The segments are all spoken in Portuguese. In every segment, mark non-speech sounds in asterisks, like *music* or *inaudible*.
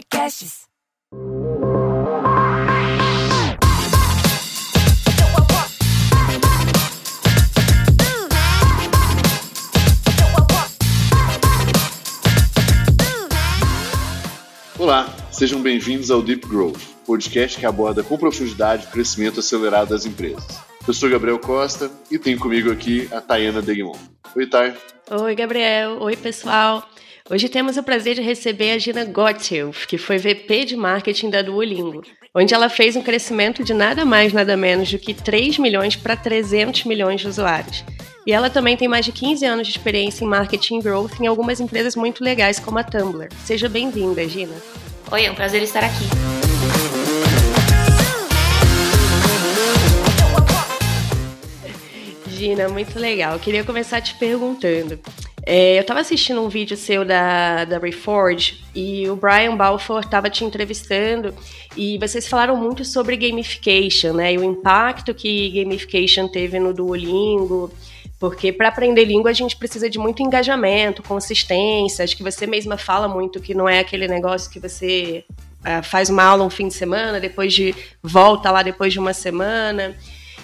Podcasts. Olá, sejam bem-vindos ao Deep Growth, podcast que aborda com profundidade o crescimento acelerado das empresas. Eu sou Gabriel Costa e tenho comigo aqui a Tayana Degmon. Oi, Thay. Oi, Gabriel. Oi, pessoal. Hoje temos o prazer de receber a Gina Gotthelf, que foi VP de Marketing da Duolingo, onde ela fez um crescimento de nada mais, nada menos do que 3 milhões para 300 milhões de usuários. E ela também tem mais de 15 anos de experiência em marketing growth em algumas empresas muito legais, como a Tumblr. Seja bem-vinda, Gina. Oi, é um prazer estar aqui. Gina, muito legal. Eu queria começar te perguntando. É, eu estava assistindo um vídeo seu da, da Reforge e o Brian Balfour estava te entrevistando e vocês falaram muito sobre gamification, né? E o impacto que gamification teve no Duolingo. Porque para aprender língua a gente precisa de muito engajamento, consistência. Acho que você mesma fala muito que não é aquele negócio que você uh, faz uma aula um fim de semana, depois de volta lá depois de uma semana.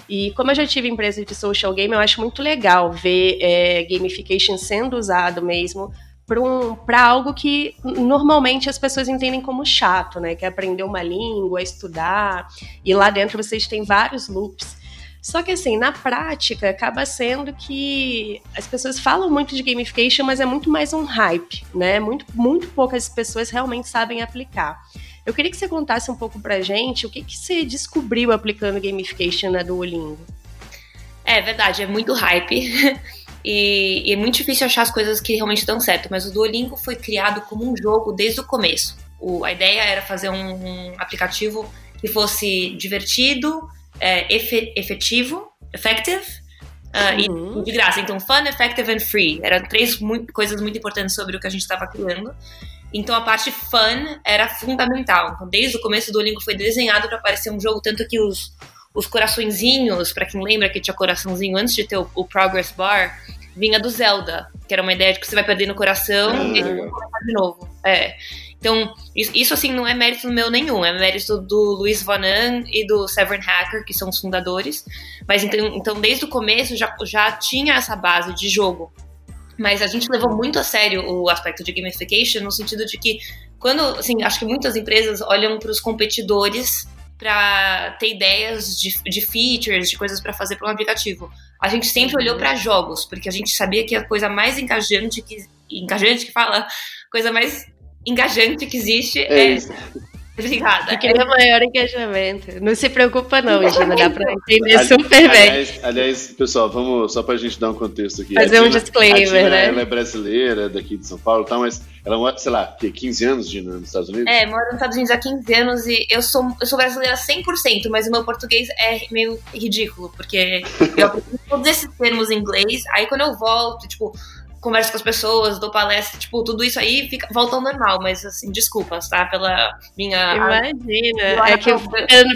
E como eu já tive empresa de social game, eu acho muito legal ver é, gamification sendo usado mesmo para um, algo que normalmente as pessoas entendem como chato, né? Que é aprender uma língua, estudar. E lá dentro vocês têm vários loops. Só que assim, na prática, acaba sendo que as pessoas falam muito de gamification, mas é muito mais um hype, né? Muito, muito poucas pessoas realmente sabem aplicar. Eu queria que você contasse um pouco pra gente o que, que você descobriu aplicando gamification na Duolingo. É verdade, é muito hype. *laughs* e, e, é muito difícil achar as coisas que realmente dão certo. Mas o Duolingo foi criado como um jogo desde o começo. O, a ideia era fazer um, um aplicativo que fosse divertido, é, efe, efetivo, effective, uh, uhum. e de graça. Então, fun, effective and free. Eram três muito, coisas muito importantes sobre o que a gente estava criando. Então a parte fun era fundamental. Então, desde o começo do Duolingo foi desenhado para parecer um jogo, tanto que os, os coraçõezinhos, para quem lembra que tinha coraçãozinho antes de ter o, o, Progress Bar, vinha do Zelda, que era uma ideia de que você vai perder no coração ah, e vai começar de novo. É. Então, isso assim não é mérito meu nenhum, é mérito do Luiz Vanan e do Severn Hacker, que são os fundadores. Mas então, então desde o começo já, já tinha essa base de jogo. Mas a gente levou muito a sério o aspecto de gamification no sentido de que quando, assim, acho que muitas empresas olham para os competidores para ter ideias de, de, features, de coisas para fazer para um aplicativo. A gente sempre olhou para jogos, porque a gente sabia que a coisa mais engajante que engajante que fala, coisa mais engajante que existe é, é Obrigada. Eu queria maior engajamento. Não se preocupa não, Gina, dá pra *laughs* entender super bem. Aliás, aliás, pessoal, vamos só pra gente dar um contexto aqui. Fazer um disclaimer, Gina, né? Ela é brasileira, daqui de São Paulo, tá, mas ela mora, sei lá, 15 anos, Gina, nos Estados Unidos? É, moro nos Estados Unidos há 15 anos e eu sou, eu sou brasileira 100%, mas o meu português é meio ridículo, porque eu *laughs* aprendi todos esses termos em inglês, aí quando eu volto, tipo, converso com as pessoas, dou palestra, tipo, tudo isso aí fica, volta ao normal, mas assim, desculpas, tá? Pela minha. Imagina. É que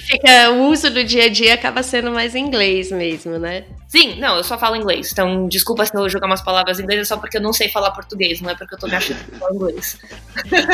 fica, o uso do dia a dia acaba sendo mais inglês mesmo, né? Sim, não, eu só falo inglês. Então, desculpa se eu jogar umas palavras em inglês, é só porque eu não sei falar português, não é porque eu tô me achando que falo inglês.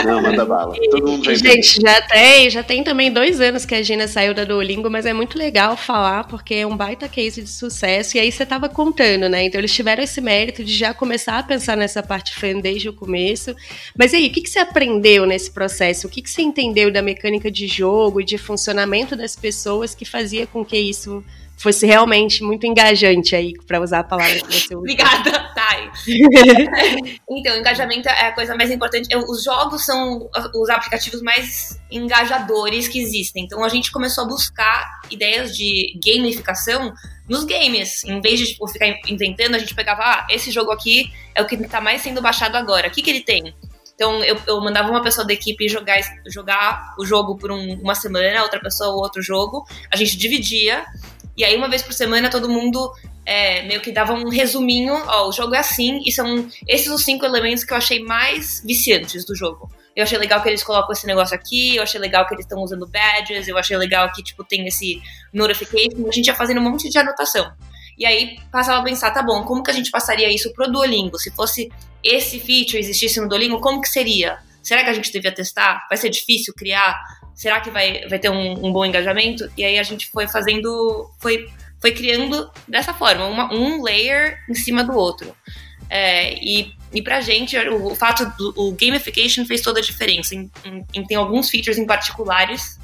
Não, manda bala. *laughs* Todo mundo e, gente, já tem, já tem também dois anos que a Gina saiu da Duolingo, mas é muito legal falar, porque é um baita case de sucesso. E aí você tava contando, né? Então, eles tiveram esse mérito de já começar a pensar nessa parte fan desde o começo. Mas e aí, o que, que você aprendeu nesse processo? O que, que você entendeu da mecânica de jogo e de funcionamento das pessoas que fazia com que isso fosse realmente muito engajante aí, para usar a palavra que você usou. Obrigada, Thay. *laughs* então, engajamento é a coisa mais importante. Os jogos são os aplicativos mais engajadores que existem. Então, a gente começou a buscar ideias de gamificação nos games. Em vez de tipo, ficar inventando, a gente pegava, ah, esse jogo aqui é o que está mais sendo baixado agora. O que, que ele tem? Então eu, eu mandava uma pessoa da equipe jogar, jogar o jogo por um, uma semana, outra pessoa outro jogo. A gente dividia e aí, uma vez por semana, todo mundo é, meio que dava um resuminho, ó, o jogo é assim, e são esses os cinco elementos que eu achei mais viciantes do jogo. Eu achei legal que eles colocam esse negócio aqui, eu achei legal que eles estão usando badges, eu achei legal que, tipo, tem esse notification, a gente ia fazendo um monte de anotação. E aí passava a pensar, tá bom, como que a gente passaria isso pro Duolingo? Se fosse esse feature existisse no Duolingo, como que seria? será que a gente devia testar? Vai ser difícil criar? Será que vai, vai ter um, um bom engajamento? E aí a gente foi fazendo, foi, foi criando dessa forma, uma, um layer em cima do outro. É, e, e pra gente, o, o fato do o gamification fez toda a diferença. Em, em, em, tem alguns features em particulares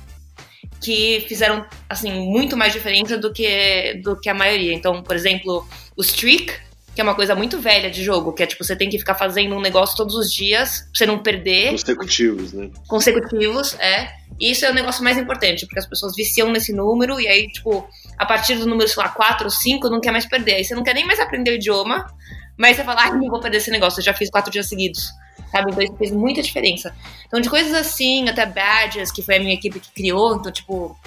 que fizeram assim muito mais diferença do que do que a maioria. Então, por exemplo, o streak, que é uma coisa muito velha de jogo, que é tipo você tem que ficar fazendo um negócio todos os dias pra você não perder. Consecutivos, né? Consecutivos, é. Isso é o negócio mais importante, porque as pessoas viciam nesse número e aí, tipo, a partir do número, sei lá, 4 ou 5, não quer mais perder. Aí você não quer nem mais aprender o idioma, mas você fala, ah, não vou perder esse negócio, eu já fiz quatro dias seguidos. Sabe? Então isso fez muita diferença. Então, de coisas assim, até badges, que foi a minha equipe que criou, então, tipo,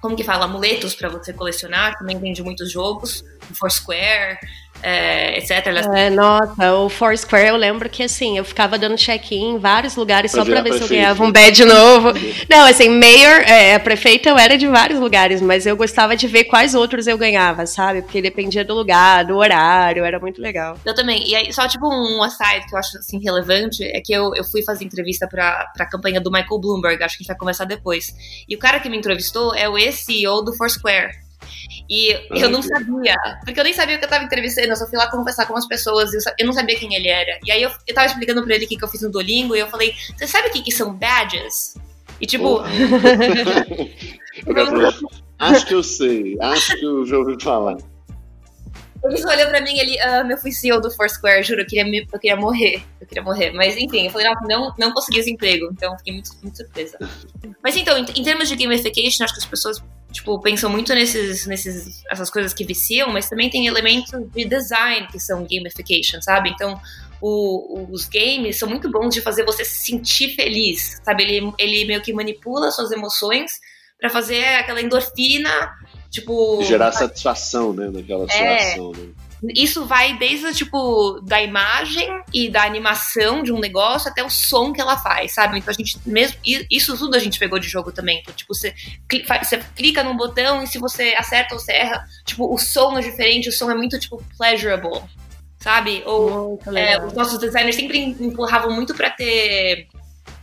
como que fala? Amuletos para você colecionar, também vende muitos jogos, Foursquare, é, etc. É, nossa, o Foursquare eu lembro que assim, eu ficava dando check-in em vários lugares só para ver se eu ganhava um badge novo. Não, assim, mayor, é, prefeita eu era de vários lugares, mas eu gostava de ver quais outros eu ganhava, sabe? Porque dependia do lugar, do horário, era muito legal. Eu também. E aí, só tipo um aside que eu acho assim relevante é que eu, eu fui fazer entrevista pra, pra campanha do Michael Bloomberg, acho que a gente vai conversar depois. E o cara que me entrevistou é o ex-CEO do Foursquare. E eu não sabia, porque eu nem sabia o que eu tava entrevistando, eu só fui lá conversar com as pessoas, eu, eu não sabia quem ele era. E aí eu, eu tava explicando pra ele o que, que eu fiz no Duolingo, e eu falei, você sabe o que, que são badges? E tipo. *laughs* acho que eu sei, acho que eu já ouvi falar. Ele só olhou pra mim e ele, ah, eu fui CEO do Foursquare, juro, eu queria, me, eu queria morrer. Eu queria morrer. Mas enfim, eu falei, não, não, não consegui esse emprego, então fiquei muito, muito surpresa. Mas então, em, em termos de gamification, acho que as pessoas tipo, pensam muito nesses, nesses, essas coisas que viciam, mas também tem elementos de design que são gamification, sabe? Então, o, os games são muito bons de fazer você se sentir feliz, sabe? Ele, ele meio que manipula suas emoções para fazer aquela endorfina Tipo. Gerar satisfação, né, naquela é, situação, né? Isso vai desde, tipo, da imagem e da animação de um negócio até o som que ela faz, sabe? Então a gente mesmo. Isso tudo a gente pegou de jogo também. Então, tipo, você clica, você clica num botão e se você acerta ou você erra, tipo, o som é diferente, o som é muito, tipo, pleasurable. Sabe? Ou é, os nossos designers sempre empurravam muito para ter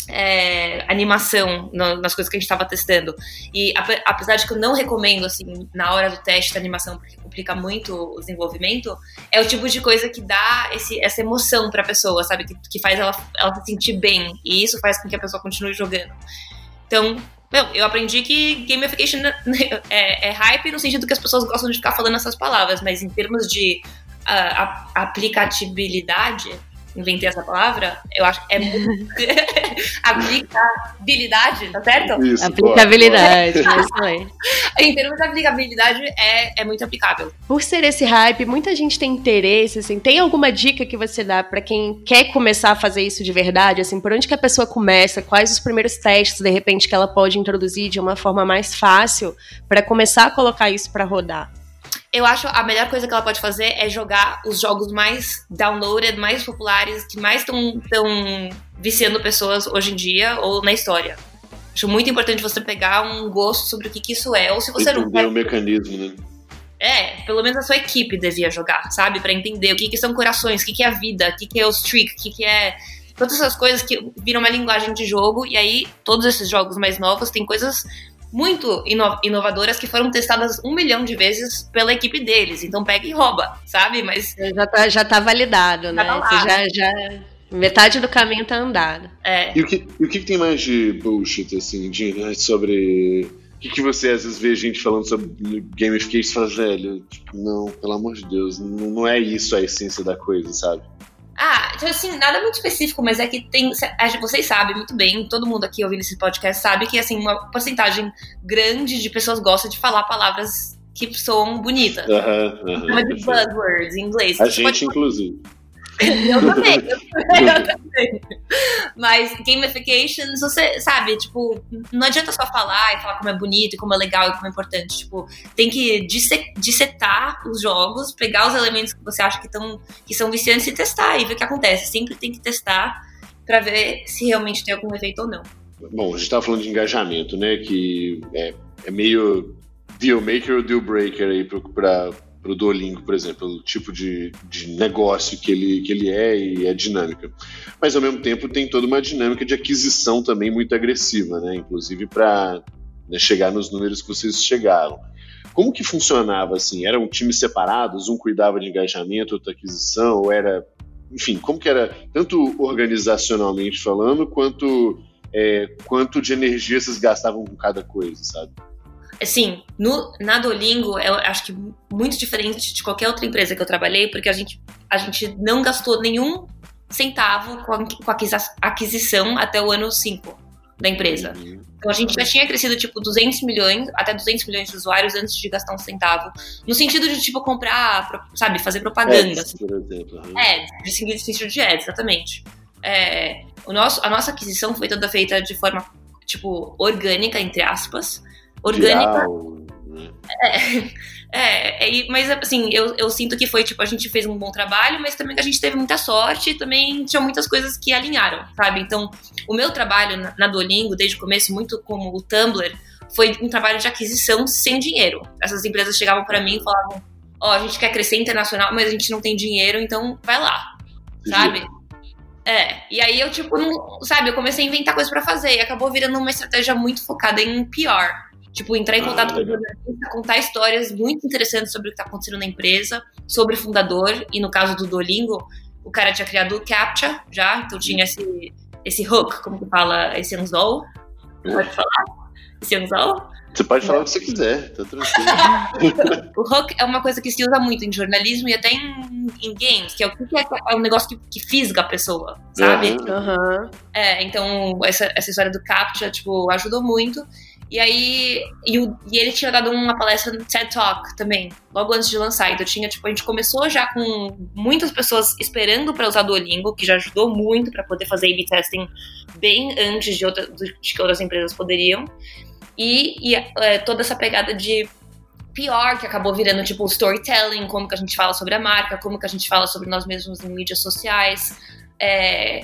é, animação no, nas coisas que a gente estava testando. E apesar de que eu não recomendo, assim, na hora do teste da animação, porque complica muito o desenvolvimento, é o tipo de coisa que dá esse, essa emoção para a pessoa, sabe? Que, que faz ela, ela se sentir bem. E isso faz com que a pessoa continue jogando. Então, meu, eu aprendi que gamification *laughs* é, é hype no sentido que as pessoas gostam de ficar falando essas palavras, mas em termos de uh, aplicabilidade, inventei essa palavra, eu acho que é muito. *laughs* aplicabilidade, tá certo? Isso, aplicabilidade, boa, boa. isso *laughs* Em termos de aplicabilidade, é, é muito aplicável. Por ser esse hype, muita gente tem interesse, assim, tem alguma dica que você dá para quem quer começar a fazer isso de verdade, assim, por onde que a pessoa começa, quais os primeiros testes, de repente, que ela pode introduzir de uma forma mais fácil para começar a colocar isso para rodar? Eu acho a melhor coisa que ela pode fazer é jogar os jogos mais downloaded, mais populares, que mais estão viciando pessoas hoje em dia ou na história. Acho muito importante você pegar um gosto sobre o que, que isso é. Ou se você Entender não. Entender o mecanismo, né? É, pelo menos a sua equipe devia jogar, sabe? para entender o que, que são corações, o que, que é a vida, o que, que é o streak, o que, que é. Todas essas coisas que viram uma linguagem de jogo, e aí todos esses jogos mais novos têm coisas muito inovadoras que foram testadas um milhão de vezes pela equipe deles. Então pega e rouba, sabe? Mas. Já tá, já tá validado, né? Tá já, já, metade do caminho tá andado. É. E o que, e o que tem mais de bullshit, assim, de, né, sobre. O que, que você às vezes vê gente falando sobre gamification e fala, velho, tipo, não, pelo amor de Deus, não, não é isso a essência da coisa, sabe? Ah, então, assim, nada muito específico, mas é que tem. Vocês sabem muito bem, todo mundo aqui ouvindo esse podcast sabe que, assim, uma porcentagem grande de pessoas gosta de falar palavras que soam bonitas. Uhum, uhum, de buzzwords em inglês. A gente, pode... inclusive. Eu *laughs* também, eu, também. Mas gamification, você sabe, tipo, não adianta só falar e falar como é bonito e como é legal e como é importante. Tipo, tem que dissetar os jogos, pegar os elementos que você acha que, tão, que são viciantes e testar e ver o que acontece. Sempre tem que testar para ver se realmente tem algum efeito ou não. Bom, a gente estava falando de engajamento, né? Que é, é meio deal maker ou deal breaker aí para o Duolingo, por exemplo, o tipo de, de negócio que ele, que ele é e a dinâmica. Mas, ao mesmo tempo, tem toda uma dinâmica de aquisição também muito agressiva, né? inclusive para né, chegar nos números que vocês chegaram. Como que funcionava assim? Eram times separados, um cuidava de engajamento, outro aquisição, ou era, enfim, como que era tanto organizacionalmente falando, quanto é, quanto de energia vocês gastavam com cada coisa, sabe? Assim, no, na Duolingo, eu acho que muito diferente de qualquer outra empresa que eu trabalhei, porque a gente, a gente não gastou nenhum centavo com a, com a aquisição até o ano 5 da empresa. Então a gente já tinha crescido tipo 200 milhões, até 200 milhões de usuários antes de gastar um centavo. No sentido de tipo comprar, sabe, fazer propaganda. Ads, por exemplo. Uhum. É, de sentido de ads, exatamente. É, o nosso, a nossa aquisição foi toda feita de forma tipo orgânica, entre aspas. Orgânica. Viral, né? É, é, é, mas assim, eu, eu sinto que foi, tipo, a gente fez um bom trabalho, mas também a gente teve muita sorte e também tinha muitas coisas que alinharam, sabe? Então, o meu trabalho na, na Duolingo, desde o começo, muito como o Tumblr, foi um trabalho de aquisição sem dinheiro. Essas empresas chegavam para mim e falavam: Ó, oh, a gente quer crescer internacional, mas a gente não tem dinheiro, então vai lá, sabe? É, e aí eu, tipo, não, sabe, eu comecei a inventar coisas para fazer e acabou virando uma estratégia muito focada em PR. Tipo, entrar em contato ah, com o jornalista, contar histórias muito interessantes sobre o que está acontecendo na empresa, sobre o fundador, e no caso do Duolingo, o cara tinha criado o CAPTCHA já, então tinha esse, esse hook, como que fala, esse anzol. Pode falar? Esse anzol? Você pode falar o que você *laughs* quiser, tá tranquilo. *laughs* o hook é uma coisa que se usa muito em jornalismo e até em, em games, que é o que é, é um negócio que, que fisga a pessoa, sabe? Uhum. É, então essa, essa história do CAPTCHA, tipo, ajudou muito. E aí, e, o, e, ele tinha dado uma palestra no TED Talk também, logo antes de lançar. Então tinha, tipo, a gente começou já com muitas pessoas esperando para usar Duolingo, que já ajudou muito para poder fazer A-B testing bem antes de, outra, de que outras empresas poderiam. E, e é, toda essa pegada de PR, que acabou virando, tipo, storytelling, como que a gente fala sobre a marca, como que a gente fala sobre nós mesmos em mídias sociais. É,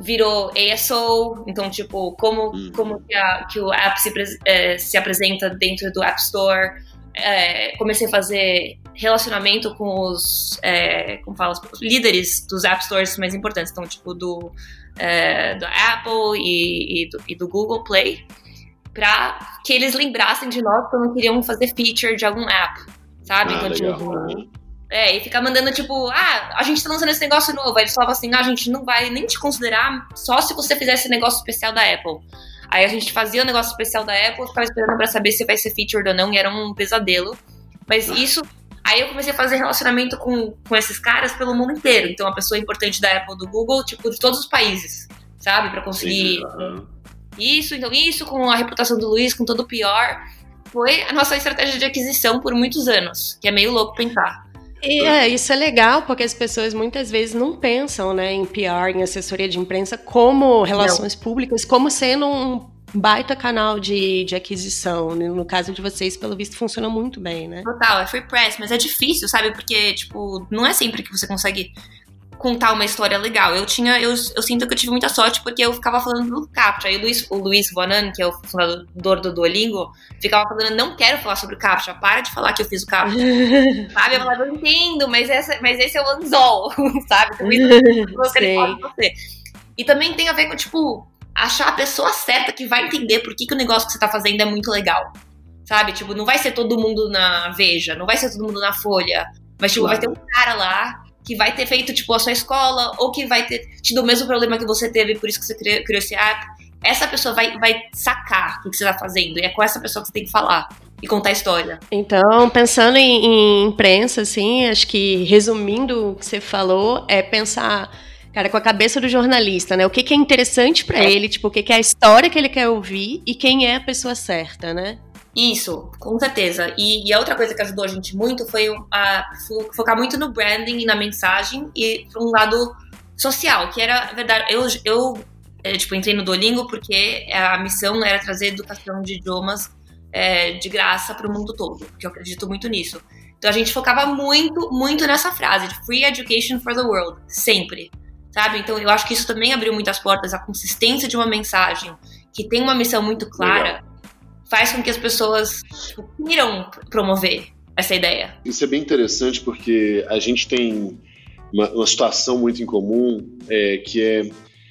virou ASO, então, tipo, como, uhum. como que, a, que o app se, é, se apresenta dentro do App Store. É, comecei a fazer relacionamento com os, é, como fala, os líderes dos App Stores mais importantes, então, tipo, do, é, do Apple e, e, do, e do Google Play, para que eles lembrassem de nós quando queriam fazer feature de algum app, sabe? Ah, então, legal. tipo, é, e ficar mandando, tipo, ah, a gente tá lançando esse negócio novo. Aí eles falavam assim, ah, a gente não vai nem te considerar só se você fizer esse negócio especial da Apple. Aí a gente fazia o negócio especial da Apple, ficava esperando pra saber se vai ser featured ou não, e era um pesadelo. Mas isso. Aí eu comecei a fazer relacionamento com, com esses caras pelo mundo inteiro. Então, a pessoa importante da Apple, do Google, tipo, de todos os países, sabe? Pra conseguir. Sim, isso, então, isso com a reputação do Luiz, com todo o pior. Foi a nossa estratégia de aquisição por muitos anos, que é meio louco pensar. E, é, isso é legal, porque as pessoas muitas vezes não pensam né, em PR, em assessoria de imprensa, como relações não. públicas, como sendo um baita canal de, de aquisição. No caso de vocês, pelo visto, funciona muito bem, né? Total, é free press, mas é difícil, sabe? Porque, tipo, não é sempre que você consegue contar uma história legal. Eu tinha, eu, eu sinto que eu tive muita sorte porque eu ficava falando do Captcha. Aí o Luiz, o Luiz Bonan, que é o fundador do Duolingo, ficava falando, não quero falar sobre o Captcha, para de falar que eu fiz o Captcha. *laughs* sabe? Eu falava, eu entendo, mas, essa, mas esse é o anzol, *laughs* sabe? Também não você. E também tem a ver com, tipo, achar a pessoa certa que vai entender por que, que o negócio que você tá fazendo é muito legal. Sabe? Tipo, não vai ser todo mundo na Veja, não vai ser todo mundo na Folha. Mas, tipo, claro. vai ter um cara lá que vai ter feito, tipo, a sua escola, ou que vai ter tido o mesmo problema que você teve, por isso que você criou, criou esse app. Essa pessoa vai, vai sacar o que você está fazendo. E é com essa pessoa que você tem que falar e contar a história. Então, pensando em, em imprensa, assim, acho que resumindo o que você falou, é pensar cara, com a cabeça do jornalista, né? O que, que é interessante para é. ele, tipo, o que, que é a história que ele quer ouvir e quem é a pessoa certa, né? Isso, com certeza. E, e, a outra coisa que ajudou a gente muito foi a, focar muito no branding e na mensagem e para um lado social, que era, verdade, eu, eu é, tipo, entrei no Duolingo porque a missão era trazer educação de idiomas é, de graça para o mundo todo, porque eu acredito muito nisso. Então a gente focava muito, muito nessa frase de free education for the world, sempre, sabe? Então eu acho que isso também abriu muitas portas, a consistência de uma mensagem que tem uma missão muito clara. Legal faz com que as pessoas queiram promover, essa ideia. Isso é bem interessante porque a gente tem uma, uma situação muito em comum é, que é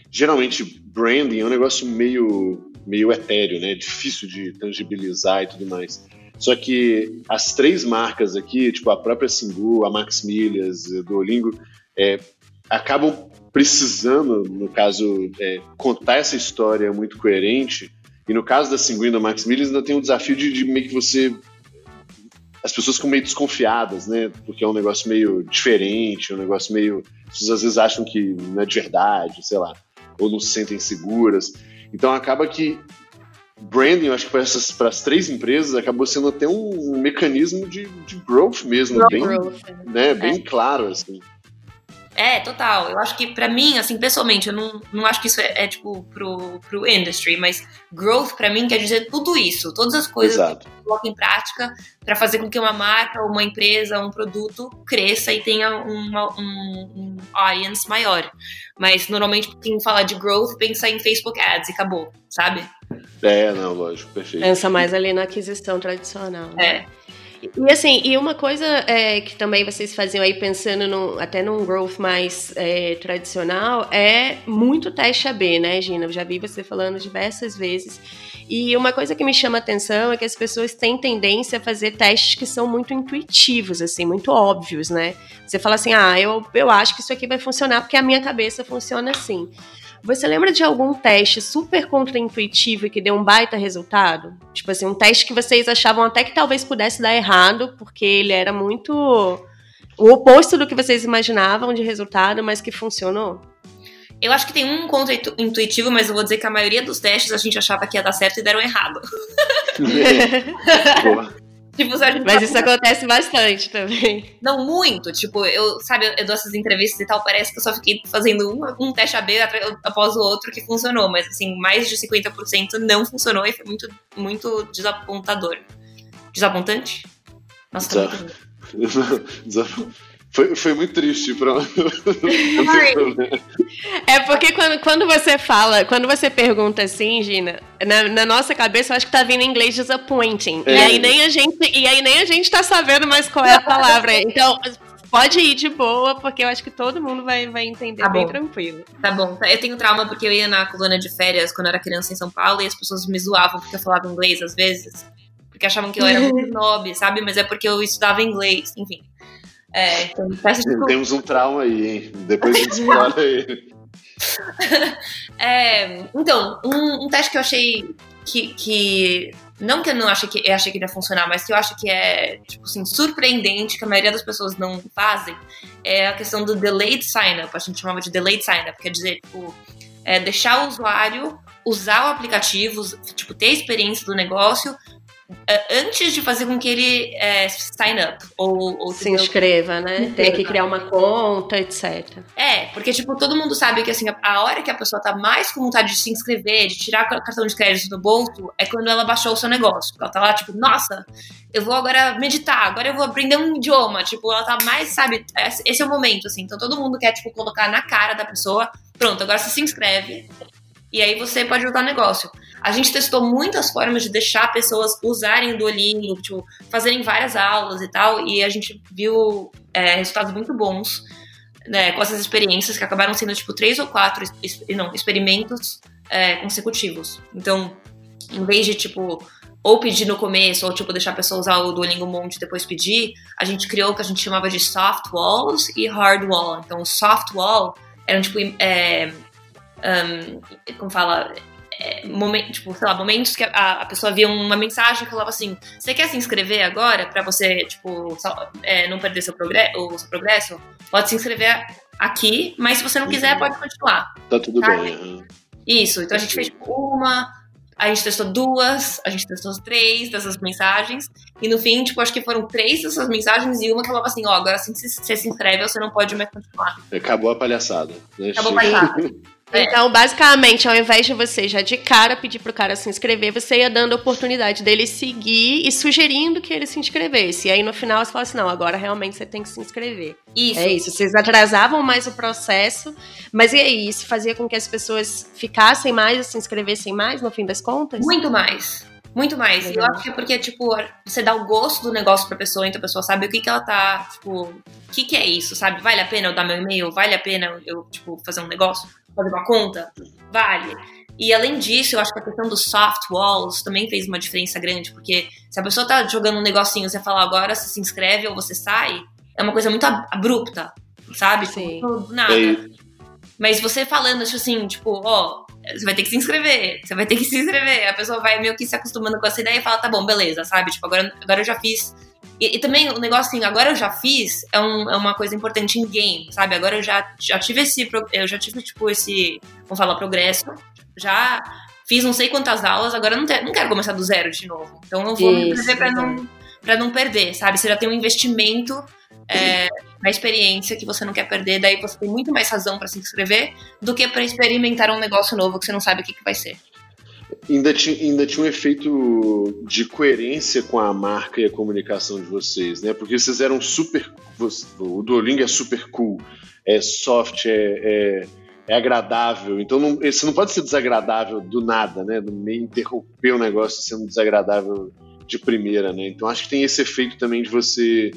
geralmente branding é um negócio meio meio etéreo, né? Difícil de tangibilizar e tudo mais. Só que as três marcas aqui, tipo a própria Singu, a Max Milhas, Duolingo, é, acabam precisando, no caso, é, contar essa história muito coerente. E no caso da Singu e da Max Milhas, ainda tem um desafio de, de meio que você as pessoas ficam meio desconfiadas, né? Porque é um negócio meio diferente, um negócio meio. As pessoas às vezes acham que não é de verdade, sei lá, ou não se sentem seguras. Então acaba que branding, eu acho que para essas para as três empresas acabou sendo até um, um mecanismo de, de growth mesmo, growth, bem, growth, né, bem é. claro assim. É, total. Eu acho que, para mim, assim, pessoalmente, eu não, não acho que isso é, é, tipo, pro, pro industry, mas growth, para mim, quer dizer tudo isso. Todas as coisas Exato. que você coloca em prática para fazer com que uma marca, uma empresa, um produto cresça e tenha uma, um, um audience maior. Mas, normalmente, quem fala de growth pensa em Facebook Ads e acabou, sabe? É, não, lógico, perfeito. Pensa mais ali na aquisição tradicional. Né? É. E assim, e uma coisa é, que também vocês faziam aí pensando até num growth mais é, tradicional é muito teste AB, né, Gina? Eu já vi você falando diversas vezes. E uma coisa que me chama atenção é que as pessoas têm tendência a fazer testes que são muito intuitivos, assim, muito óbvios, né? Você fala assim, ah, eu, eu acho que isso aqui vai funcionar porque a minha cabeça funciona assim. Você lembra de algum teste super contraintuitivo e que deu um baita resultado? Tipo assim, um teste que vocês achavam até que talvez pudesse dar errado, porque ele era muito o oposto do que vocês imaginavam de resultado, mas que funcionou? Eu acho que tem um contra-intuitivo, mas eu vou dizer que a maioria dos testes a gente achava que ia dar certo e deram errado. *laughs* Tipo, Mas isso acontece bastante também. Não muito. Tipo, eu, sabe, eu, dou essas entrevistas e tal, parece que eu só fiquei fazendo um, um teste AB após o outro que funcionou. Mas, assim, mais de 50% não funcionou e foi muito, muito desapontador. Desapontante? Nossa, tá muito... *laughs* Foi, foi muito triste pra. *laughs* é porque quando, quando você fala, quando você pergunta assim, Gina, na, na nossa cabeça eu acho que tá vindo em inglês disappointing. É. E aí nem a gente, e aí nem a gente tá sabendo mais qual é a palavra. Então, pode ir de boa, porque eu acho que todo mundo vai, vai entender tá bem tranquilo. Tá bom. Eu tenho trauma porque eu ia na colônia de férias quando eu era criança em São Paulo e as pessoas me zoavam porque eu falava inglês às vezes. Porque achavam que eu era *laughs* muito nobre, sabe? Mas é porque eu estudava inglês, enfim. É, então, Temos um trauma aí, hein? Depois a gente *laughs* explora aí. *laughs* é, então, um, um, teste que eu achei que, que. Não que eu não achei que eu achei que ia funcionar, mas que eu acho que é, tipo assim, surpreendente, que a maioria das pessoas não fazem, é a questão do delayed sign-up. A gente chamava de delayed sign-up, quer dizer, tipo, é deixar o usuário usar o aplicativo, tipo, ter a experiência do negócio, antes de fazer com que ele é, sign up ou, ou se inscreva, né? Tem que criar uma conta, etc. É, porque tipo todo mundo sabe que assim a hora que a pessoa tá mais com vontade de se inscrever, de tirar o cartão de crédito do bolso, é quando ela baixou o seu negócio. Ela tá lá tipo, nossa, eu vou agora meditar, agora eu vou aprender um idioma. Tipo, ela tá mais, sabe? Esse é o momento, assim. Então todo mundo quer tipo colocar na cara da pessoa, pronto, agora você se inscreve e aí você pode usar o negócio. A gente testou muitas formas de deixar pessoas usarem o Duolingo, tipo, fazerem várias aulas e tal, e a gente viu é, resultados muito bons né, com essas experiências que acabaram sendo, tipo, três ou quatro não, experimentos é, consecutivos. Então, em vez de, tipo, ou pedir no começo, ou, tipo, deixar a pessoa usar o Duolingo um monte e depois pedir, a gente criou o que a gente chamava de soft walls e hard wall. Então, soft wall eram, tipo, é, um, como fala, é, momento, tipo, sei lá, momentos que a, a, pessoa via uma mensagem que falava assim: você quer se inscrever agora para você, tipo, só, é, não perder seu, progresso, o seu progresso? Pode se inscrever aqui, mas se você não quiser, pode continuar. Tá tudo tá? bem. Isso, então a gente fez uma, a gente testou duas, a gente testou três dessas mensagens, e no fim, tipo, acho que foram três dessas mensagens e uma que falava assim: ó, oh, agora assim você se inscreve, você não pode mais continuar. Acabou a palhaçada. Né? Acabou a palhaçada. *laughs* É. Então, basicamente, ao invés de você já de cara pedir pro cara se inscrever, você ia dando a oportunidade dele seguir e sugerindo que ele se inscrevesse. E aí no final você fala assim: não, agora realmente você tem que se inscrever. Isso. É isso. Vocês atrasavam mais o processo, mas e aí? Isso fazia com que as pessoas ficassem mais, se inscrevessem mais no fim das contas? Muito mais. Muito mais. E eu acho que é porque, tipo, você dá o gosto do negócio pra pessoa, então a pessoa sabe o que, que ela tá, tipo, o que, que é isso, sabe? Vale a pena eu dar meu e-mail? Vale a pena eu, tipo, fazer um negócio? Fazer uma conta? Vale. E além disso, eu acho que a questão dos soft walls também fez uma diferença grande, porque se a pessoa tá jogando um negocinho, você fala agora, você se inscreve ou você sai, é uma coisa muito abrupta, sabe? Sim. Tipo, nada. Mas você falando, tipo assim, tipo, ó, você vai ter que se inscrever, você vai ter que se inscrever. A pessoa vai meio que se acostumando com essa ideia e fala, tá bom, beleza, sabe? Tipo, agora, agora eu já fiz. E, e também o negócio assim, agora eu já fiz é, um, é, uma coisa importante em game, sabe? Agora eu já, já tive esse. Eu já tive, tipo, esse. Vamos falar, progresso. Já fiz não sei quantas aulas, agora eu não, te, não quero começar do zero de novo. Então eu vou Isso, me inscrever pra não, pra não perder, sabe? Você já tem um investimento é, na experiência que você não quer perder, daí você tem muito mais razão para se inscrever do que para experimentar um negócio novo que você não sabe o que, que vai ser. Ainda tinha, ainda tinha um efeito de coerência com a marca e a comunicação de vocês, né? Porque vocês eram super. O Duolingo é super cool, é soft, é, é, é agradável. Então não, você não pode ser desagradável do nada, né? Meio interromper o negócio sendo desagradável de primeira, né? Então acho que tem esse efeito também de você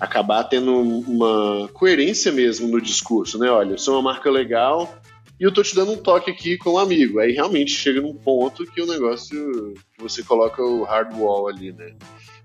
acabar tendo uma coerência mesmo no discurso, né? Olha, eu sou uma marca legal e eu tô te dando um toque aqui com um amigo. Aí realmente chega num ponto que o negócio que você coloca o hardwall ali, né?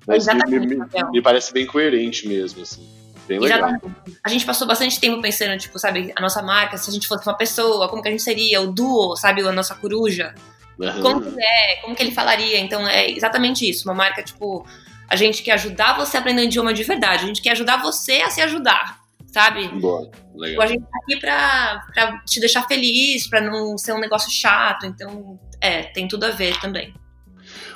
Mas me, me, me, parece bem coerente mesmo, assim. Bem legal. Exatamente. A gente passou bastante tempo pensando, tipo, sabe, a nossa marca, se a gente fosse uma pessoa, como que a gente seria, o duo, sabe, a nossa coruja. Uhum. Como que é, como que ele falaria. Então é exatamente isso, uma marca, tipo, a gente quer ajudar você a aprender um idioma de verdade. A gente quer ajudar você a se ajudar, sabe? Boa, legal. Tipo, a gente tá aqui pra, pra te deixar feliz, pra não ser um negócio chato. Então, é, tem tudo a ver também.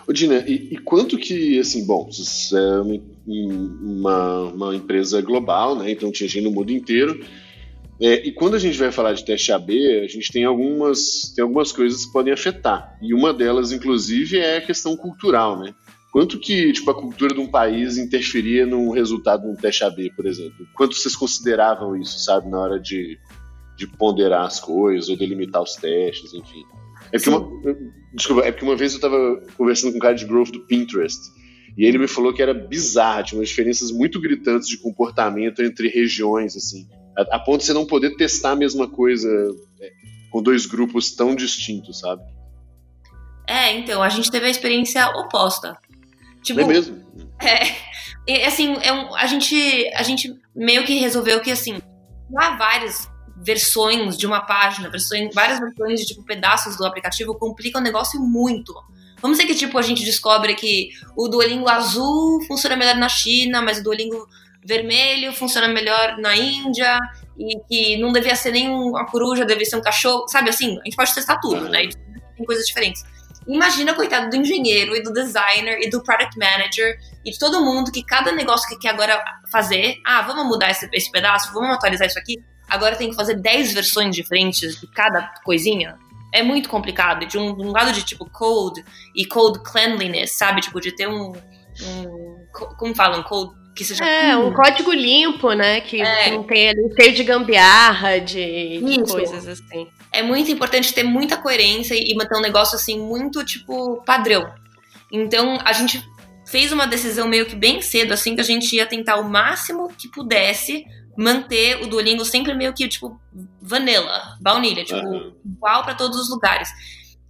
Ô, Dina, e, e quanto que, assim, bom, você é uma, uma empresa global, né? Então tinha gente no mundo inteiro. É, e quando a gente vai falar de teste AB, a gente tem algumas, tem algumas coisas que podem afetar. E uma delas, inclusive, é a questão cultural, né? Quanto que tipo, a cultura de um país interferia no resultado de um teste AB, por exemplo? Quanto vocês consideravam isso, sabe, na hora de, de ponderar as coisas ou delimitar os testes, enfim? É porque, uma, desculpa, é porque uma vez eu estava conversando com um cara de growth do Pinterest e ele me falou que era bizarro, tinha umas diferenças muito gritantes de comportamento entre regiões, assim, a, a ponto de você não poder testar a mesma coisa é, com dois grupos tão distintos, sabe? É, então, a gente teve a experiência oposta. Tipo, é mesmo? É, assim, é um, a, gente, a gente meio que resolveu que, assim, há várias versões de uma página, versões, várias versões de, tipo, pedaços do aplicativo complicam o negócio muito. Vamos dizer que, tipo, a gente descobre que o Duolingo azul funciona melhor na China, mas o Duolingo vermelho funciona melhor na Índia, e que não devia ser nem uma coruja, devia ser um cachorro, sabe assim? A gente pode testar tudo, né? Tem coisas diferentes. Imagina, coitado do engenheiro e do designer e do product manager e de todo mundo que cada negócio que quer agora fazer, ah, vamos mudar esse, esse pedaço, vamos atualizar isso aqui, agora tem que fazer 10 versões diferentes de cada coisinha. É muito complicado. De um, de um lado de tipo code e code cleanliness, sabe? Tipo, de ter um. um como falam? Code que seja. É, um código limpo, né? Que, é. não tem ali cheio de gambiarra, de, de coisas assim é muito importante ter muita coerência e manter um negócio assim muito tipo padrão. Então a gente fez uma decisão meio que bem cedo, assim, que a gente ia tentar o máximo que pudesse manter o Duolingo sempre meio que tipo vanilla, baunilha, tipo uhum. igual para todos os lugares.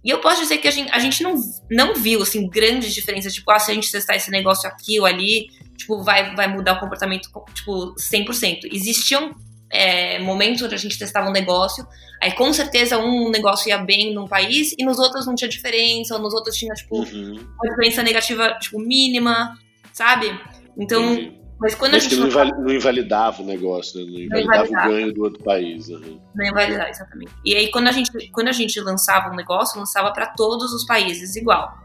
E eu posso dizer que a gente, a gente não, não viu assim grandes diferenças, tipo, ah, se a gente testar esse negócio aqui ou ali, tipo, vai, vai mudar o comportamento, tipo, 100%. Existiam é, momentos onde a gente testava um negócio, aí com certeza um negócio ia bem num país e nos outros não tinha diferença, ou nos outros tinha, tipo, uhum. uma diferença negativa, tipo, mínima, sabe? Então, uhum. mas quando mas a gente. Não, não, não, invalidava o negócio, né? Não invalidava, não invalidava, o ganho do outro país. Uhum. Não invalidava, exatamente. E aí, quando a gente, quando a gente lançava um negócio, lançava para todos os países igual.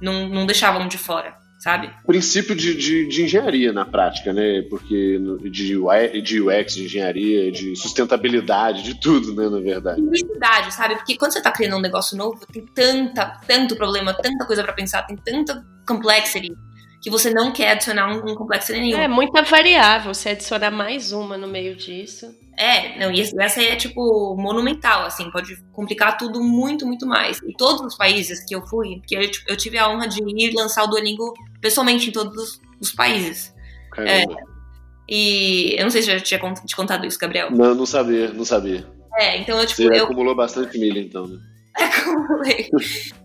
Não, não deixavam de fora sabe? Princípio de, de, de, engenharia na prática, né? Porque de, UI, de UX, de engenharia, de sustentabilidade, de tudo, né, na verdade. Simplicidade, sabe? Porque quando você tá criando um negócio novo, tem tanta, tanto problema, tanta coisa para pensar, tem tanta complexity que você não quer adicionar um, um complexity nenhum. É muita variável, você adicionar mais uma no meio disso. É, não, e essa é, tipo, monumental, assim, pode complicar tudo muito, muito mais. E todos os países que eu fui, porque eu, eu tive a honra de ir lançar o Duolingo pessoalmente em todos os, os países. É, e eu não sei se eu já tinha te contado isso, Gabriel. Não, não sabia, não sabia. É, então eu, tipo. Você eu... acumulou bastante milha, então, né? *laughs* Acumulei.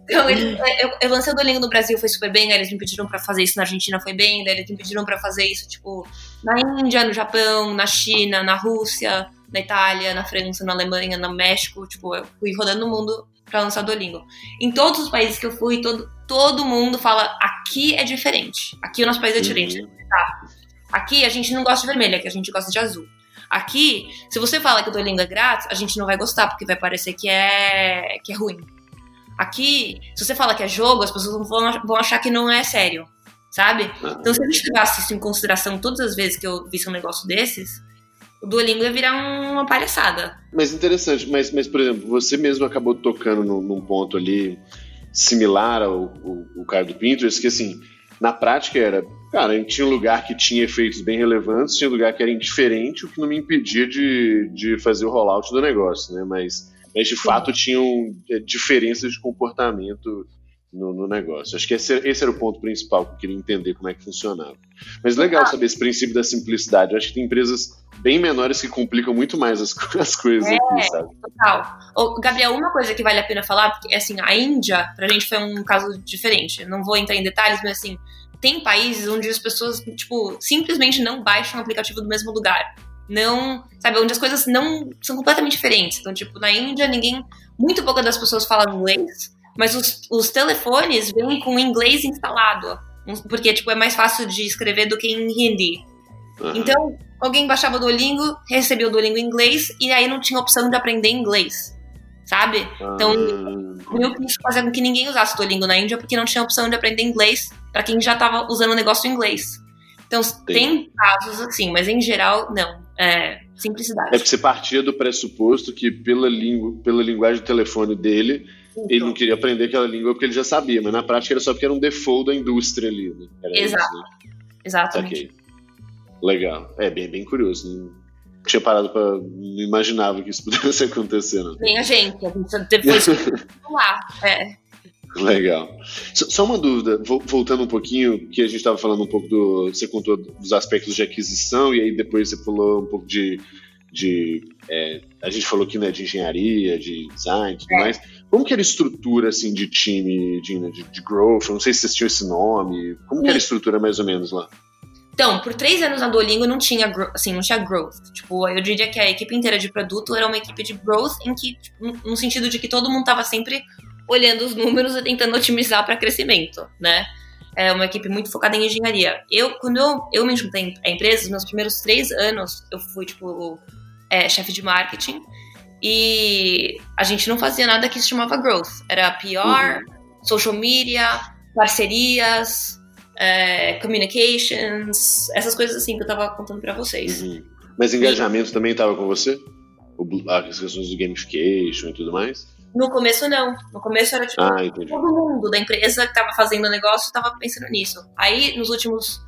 Então, eu, eu lancei o Duolingo no Brasil, foi super bem, aí eles me pediram pra fazer isso na Argentina, foi bem, daí eles me pediram pra fazer isso, tipo, na Índia, no Japão, na China, na Rússia, na Itália, na França, na Alemanha, no México, tipo, eu fui rodando o mundo pra lançar Duolingo. Em todos os países que eu fui, todo, todo mundo fala, aqui é diferente, aqui o nosso país é diferente. Uhum. Tá. Aqui a gente não gosta de vermelho, aqui a gente gosta de azul. Aqui, se você fala que o Duolingo é grátis, a gente não vai gostar, porque vai parecer que é, que é ruim. Aqui, se você fala que é jogo, as pessoas vão, vão achar que não é sério, sabe? Então, se a gente levasse isso em consideração todas as vezes que eu visse um negócio desses, o Duolingo ia virar uma palhaçada. Mas interessante, mas, mas por exemplo, você mesmo acabou tocando num, num ponto ali similar ao, ao, ao cara do Pinterest, que assim, na prática era Cara, a gente tinha um lugar que tinha efeitos bem relevantes, tinha um lugar que era indiferente, o que não me impedia de, de fazer o rollout do negócio, né? Mas, mas de fato tinham é, diferenças de comportamento no, no, negócio. Acho que esse, esse, era o ponto principal que eu queria entender como é que funcionava. Mas legal ah. saber esse princípio da simplicidade. Eu acho que tem empresas bem menores que complicam muito mais as, *laughs* as coisas é, aqui, sabe? Total. Ô, Gabriel, uma coisa que vale a pena falar, porque assim, a Índia, pra gente foi um caso diferente. não vou entrar em detalhes, mas assim, tem países onde as pessoas, tipo, simplesmente não baixam o aplicativo do mesmo lugar. Não, sabe, onde as coisas não são completamente diferentes. Então, tipo, na Índia, ninguém, muito pouca das pessoas falam inglês, mas os, os telefones vêm com inglês instalado. Porque, tipo, é mais fácil de escrever do que em hindi. Uhum. Então, alguém baixava o Duolingo, recebia o Duolingo em inglês, e aí não tinha opção de aprender inglês sabe? Então, ah. eu quis fazer com que ninguém usasse Duolingo na Índia porque não tinha opção de aprender inglês para quem já estava usando o negócio em inglês. Então, Sim. tem casos assim, mas em geral, não. É simplicidade. É porque você partia do pressuposto que pela, língua, pela linguagem do telefone dele, então. ele não queria aprender aquela língua porque ele já sabia, mas na prática era só porque era um default da indústria ali. Né? Exato. Isso, né? Exatamente. Legal. É bem, bem curioso. Não tinha parado pra. Não imaginava que isso *laughs* pudesse acontecer, não. Nem a gente, a gente depois *laughs* lá. É. Legal. Só uma dúvida, voltando um pouquinho, que a gente estava falando um pouco do. Você contou dos aspectos de aquisição, e aí depois você falou um pouco de. de é, a gente falou aqui né, de engenharia, de design e tudo é. mais. Como que era a estrutura assim, de time, de, de, de growth? Eu não sei se vocês tinham esse nome. Como que era a estrutura mais ou menos lá? Então, por três anos na Duolingo não tinha, assim, não tinha growth. Tipo, eu diria que a equipe inteira de produto era uma equipe de growth em que, tipo, no sentido de que todo mundo estava sempre olhando os números e tentando otimizar para crescimento, né? É uma equipe muito focada em engenharia. Eu, quando eu, eu me juntei à empresa, nos meus primeiros três anos, eu fui, tipo, é, chefe de marketing. E a gente não fazia nada que se chamava growth. Era PR, uhum. social media, parcerias, é, communications, essas coisas assim que eu tava contando para vocês. Uhum. Mas engajamento e... também tava com você? As questões do gamification e tudo mais? No começo não. No começo era tipo ah, todo mundo da empresa que tava fazendo o negócio tava pensando nisso. Aí nos últimos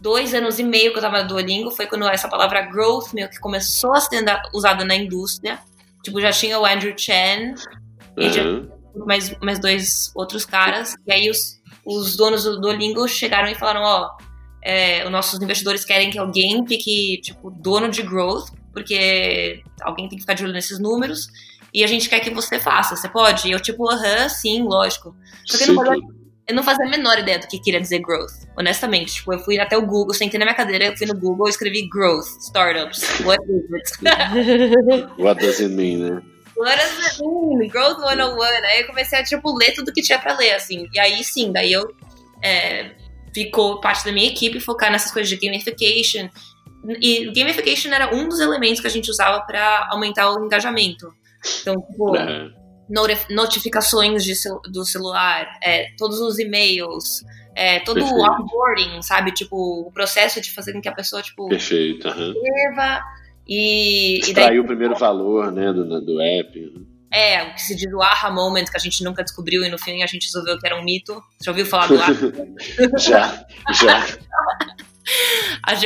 dois anos e meio que eu tava no Duolingo foi quando essa palavra growth meio que começou a ser usada na indústria. Tipo, já tinha o Andrew Chen e já mais, mais dois outros caras. E aí os, os donos do Duolingo chegaram e falaram, ó, oh, é, os nossos investidores querem que alguém fique, tipo, dono de growth, porque alguém tem que ficar de olho nesses números, e a gente quer que você faça, você pode? E eu, tipo, aham, sim, lógico. Só que não, eu não fazia a menor ideia do que queria dizer growth, honestamente. Tipo, eu fui até o Google, sentei na minha cadeira, eu fui no Google e escrevi growth, startups, what is it? *laughs* what does it mean, né? What does it mean? Growth 101. Aí eu comecei a, tipo, ler tudo que tinha pra ler, assim. E aí, sim, daí eu... É, ficou parte da minha equipe focar nessas coisas de gamification. E gamification era um dos elementos que a gente usava para aumentar o engajamento. Então, tipo, é. Notificações de, do celular, é, todos os e-mails, é, todo Perfeito. o onboarding, sabe? Tipo, o processo de fazer com que a pessoa, tipo, Perfeito, uhum. escreva e. Extraiu daí, o primeiro valor, né, do, do app. É, o que se diz o aha moment, que a gente nunca descobriu e no fim a gente resolveu que era um mito. Já ouviu falar do aha? *laughs* já, já.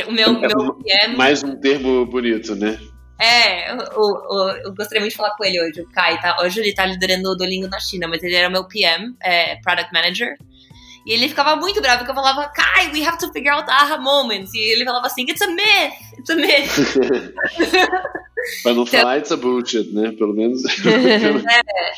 *laughs* o meu, é, meu PM... Mais um termo bonito, né? É, eu, eu, eu, gostaria muito de falar com ele hoje, o Kai, tá? Hoje ele tá liderando o Duolingo na China, mas ele era meu PM, é, Product Manager. E ele ficava muito bravo, porque eu falava, Kai, we have to figure out aha moments. E ele falava assim, it's a myth, it's a myth. *laughs* pra não falar it's a bullshit, né? Pelo menos. *laughs* é.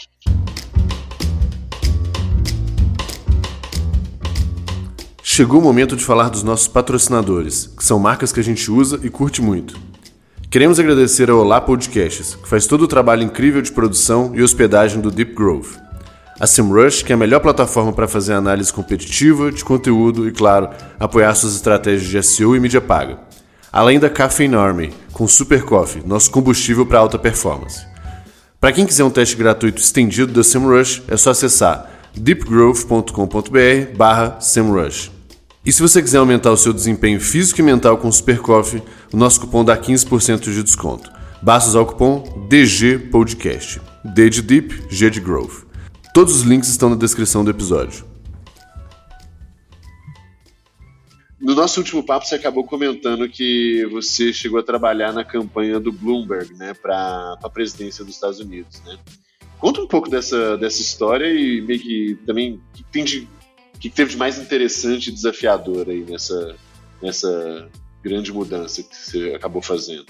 Chegou o momento de falar dos nossos patrocinadores, que são marcas que a gente usa e curte muito. Queremos agradecer ao Olá Podcasts, que faz todo o trabalho incrível de produção e hospedagem do Deep Grove. A SEMrush, que é a melhor plataforma para fazer análise competitiva, de conteúdo e, claro, apoiar suas estratégias de SEO e mídia paga. Além da Caffeine Army, com Super Coffee, nosso combustível para alta performance. Para quem quiser um teste gratuito estendido da SEMrush, é só acessar deepgrowth.com.br barra SEMrush. E se você quiser aumentar o seu desempenho físico e mental com o Super Coffee, o nosso cupom dá 15% de desconto. Basta usar o cupom DG Podcast. D de Deep, G de Growth. Todos os links estão na descrição do episódio. No nosso último papo, você acabou comentando que você chegou a trabalhar na campanha do Bloomberg, né, para a presidência dos Estados Unidos, né? Conta um pouco dessa, dessa história e meio que também tem de que teve de mais interessante e desafiador aí nessa, nessa grande mudança que você acabou fazendo?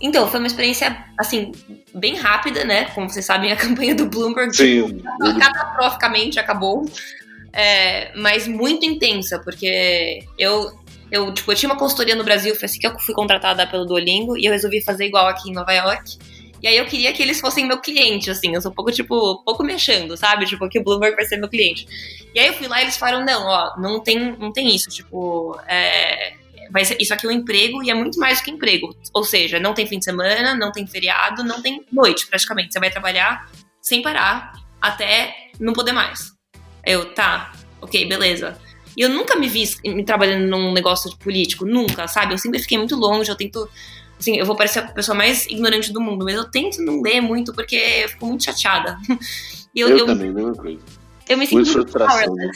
Então, foi uma experiência, assim, bem rápida, né? Como vocês sabem, a *laughs* campanha do Bloomberg Sim, tipo, catastroficamente acabou, é, mas muito intensa, porque eu, eu, tipo, eu tinha uma consultoria no Brasil, foi assim que eu fui contratada pelo Duolingo, e eu resolvi fazer igual aqui em Nova York. E aí eu queria que eles fossem meu cliente, assim. Eu sou um pouco, tipo, pouco mexendo, sabe? Tipo, que o Bloomberg vai ser meu cliente. E aí eu fui lá e eles falaram, não, ó, não tem, não tem isso. Tipo, é, vai ser, isso aqui é um emprego e é muito mais do que emprego. Ou seja, não tem fim de semana, não tem feriado, não tem noite, praticamente. Você vai trabalhar sem parar até não poder mais. Eu, tá, ok, beleza. E eu nunca me vi me trabalhando num negócio político, nunca, sabe? Eu sempre fiquei muito longe, eu tento Assim, eu vou parecer a pessoa mais ignorante do mundo, mas eu tento não ler muito porque eu fico muito chateada. *laughs* eu, eu, eu, também, mesma coisa. Eu me sinto muito né?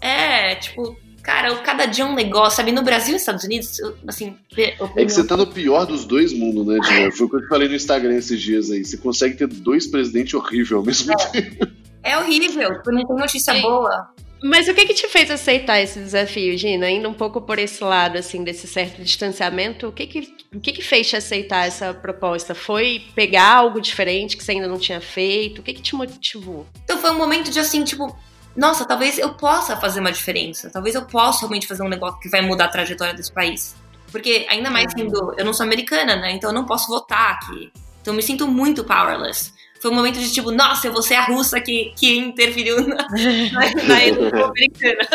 É, tipo, cara, cada dia é um negócio, sabe? No Brasil e nos Estados Unidos, assim. É que você tá no *laughs* pior dos dois mundos, né, Dina? Foi o que eu te falei no Instagram esses dias aí. Você consegue ter dois presidentes horríveis ao mesmo é. tempo. É horrível, tipo, não tem notícia Sim. boa. Mas o que que te fez aceitar esse desafio, Gina? Ainda um pouco por esse lado, assim, desse certo distanciamento, o que que, o que que fez te aceitar essa proposta? Foi pegar algo diferente que você ainda não tinha feito? O que que te motivou? Então foi um momento de, assim, tipo, nossa, talvez eu possa fazer uma diferença. Talvez eu possa realmente fazer um negócio que vai mudar a trajetória desse país. Porque, ainda mais sendo, eu não sou americana, né? Então eu não posso votar aqui. Então eu me sinto muito powerless foi um momento de tipo, nossa, eu vou ser a russa que, que interferiu na, na, na eleição americana.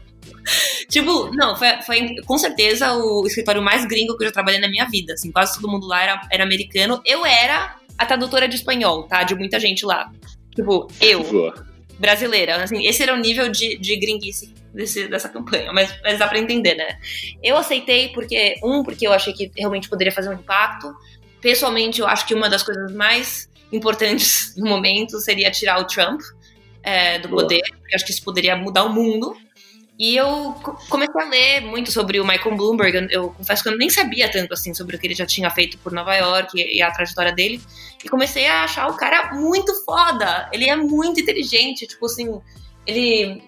*laughs* tipo, não, foi, foi com certeza o escritório mais gringo que eu já trabalhei na minha vida. Assim, quase todo mundo lá era, era americano. Eu era a tradutora de espanhol, tá? De muita gente lá. Tipo, eu, Boa. brasileira. Assim, esse era o nível de, de gringuice desse, dessa campanha, mas, mas dá pra entender, né? Eu aceitei porque, um, porque eu achei que realmente poderia fazer um impacto. Pessoalmente, eu acho que uma das coisas mais importantes *laughs* no momento seria tirar o Trump é, do poder, porque acho que isso poderia mudar o mundo. E eu comecei a ler muito sobre o Michael Bloomberg. Eu, eu, confesso que eu nem sabia tanto assim sobre o que ele já tinha feito por Nova York e, e, a trajetória dele. E comecei a achar o cara muito foda. Ele é muito inteligente, tipo assim, ele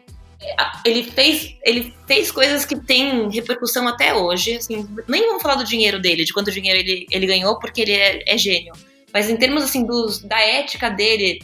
ele fez ele fez coisas que têm repercussão até hoje. Assim, nem vamos falar do dinheiro dele, de quanto dinheiro ele, ele ganhou, porque ele é, é gênio. Mas em termos, assim, dos, da ética dele,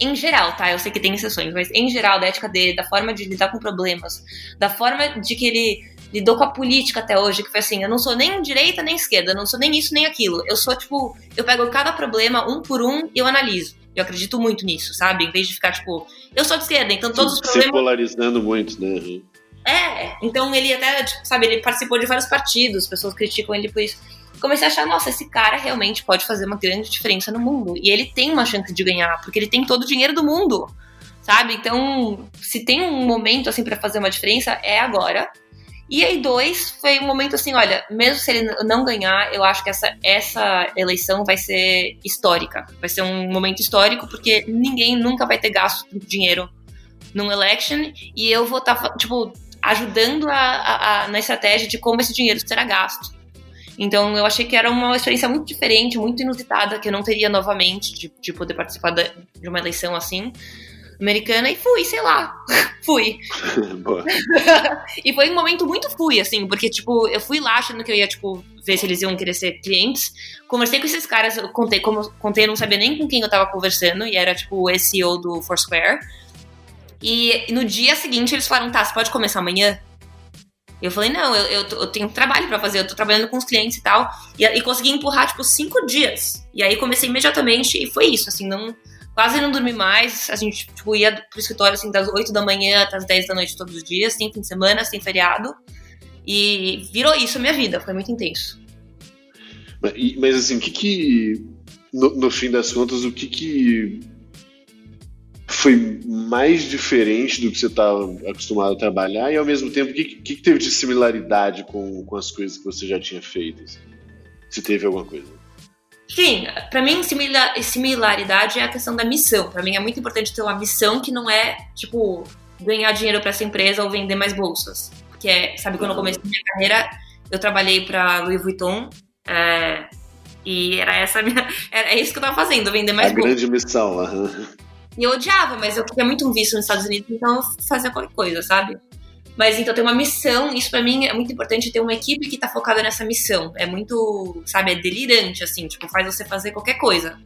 em geral, tá? Eu sei que tem exceções, mas em geral, da ética dele, da forma de lidar com problemas, da forma de que ele lidou com a política até hoje, que foi assim, eu não sou nem direita nem esquerda, eu não sou nem isso nem aquilo. Eu sou, tipo, eu pego cada problema um por um e eu analiso. Eu acredito muito nisso, sabe? Em vez de ficar, tipo, eu sou de esquerda, então todos os problemas. Se polarizando muito, né? É, então ele até, tipo, sabe, ele participou de vários partidos, pessoas criticam ele por isso comecei a achar, nossa, esse cara realmente pode fazer uma grande diferença no mundo. E ele tem uma chance de ganhar, porque ele tem todo o dinheiro do mundo, sabe? Então, se tem um momento, assim, para fazer uma diferença, é agora. E aí, dois, foi um momento assim, olha, mesmo se ele não ganhar, eu acho que essa, essa eleição vai ser histórica. Vai ser um momento histórico, porque ninguém nunca vai ter gasto dinheiro num election, e eu vou estar, tá, tipo, ajudando a, a, a, na estratégia de como esse dinheiro será gasto. Então eu achei que era uma experiência muito diferente, muito inusitada, que eu não teria novamente de, de poder participar de uma eleição assim americana e fui, sei lá. *laughs* fui. *laughs* e foi um momento muito fui, assim, porque, tipo, eu fui lá achando que eu ia, tipo, ver se eles iam querer ser clientes. Conversei com esses caras, eu contei, como contei, eu não sabia nem com quem eu tava conversando, e era, tipo, o SEO do Foursquare. E no dia seguinte eles falaram, tá, você pode começar amanhã? Eu falei, não, eu, eu, eu tenho trabalho para fazer, eu tô trabalhando com os clientes e tal. E, e consegui empurrar, tipo, cinco dias. E aí comecei imediatamente e foi isso, assim, não quase não dormi mais. A gente tipo, ia pro escritório assim, das 8 da manhã até as 10 da noite todos os dias, sem fim de semana, sem feriado. E virou isso a minha vida, foi muito intenso. Mas, mas assim, o que que. No, no, fim das contas, o que que foi mais diferente do que você estava acostumado a trabalhar e ao mesmo tempo o que, que, teve de similaridade com, com as coisas que você já tinha feito? Assim? Se teve alguma coisa? Sim, para mim similaridade é a questão da missão. Para mim é muito importante ter uma missão que não é tipo ganhar dinheiro para essa empresa ou vender mais bolsas. Que é, sabe, quando eu comecei minha carreira, eu trabalhei para Louis Vuitton é, e era essa minha, *laughs* era isso que eu tava fazendo, vender mais a bolsas. grande missão. Uhum. E eu odiava, mas eu queria muito um visto nos Estados Unidos, então eu fazia qualquer coisa, sabe? Mas então tem uma missão, isso para mim é muito importante ter uma equipe que tá focada nessa missão. É muito, sabe, é delirante, assim, tipo, faz você fazer qualquer coisa.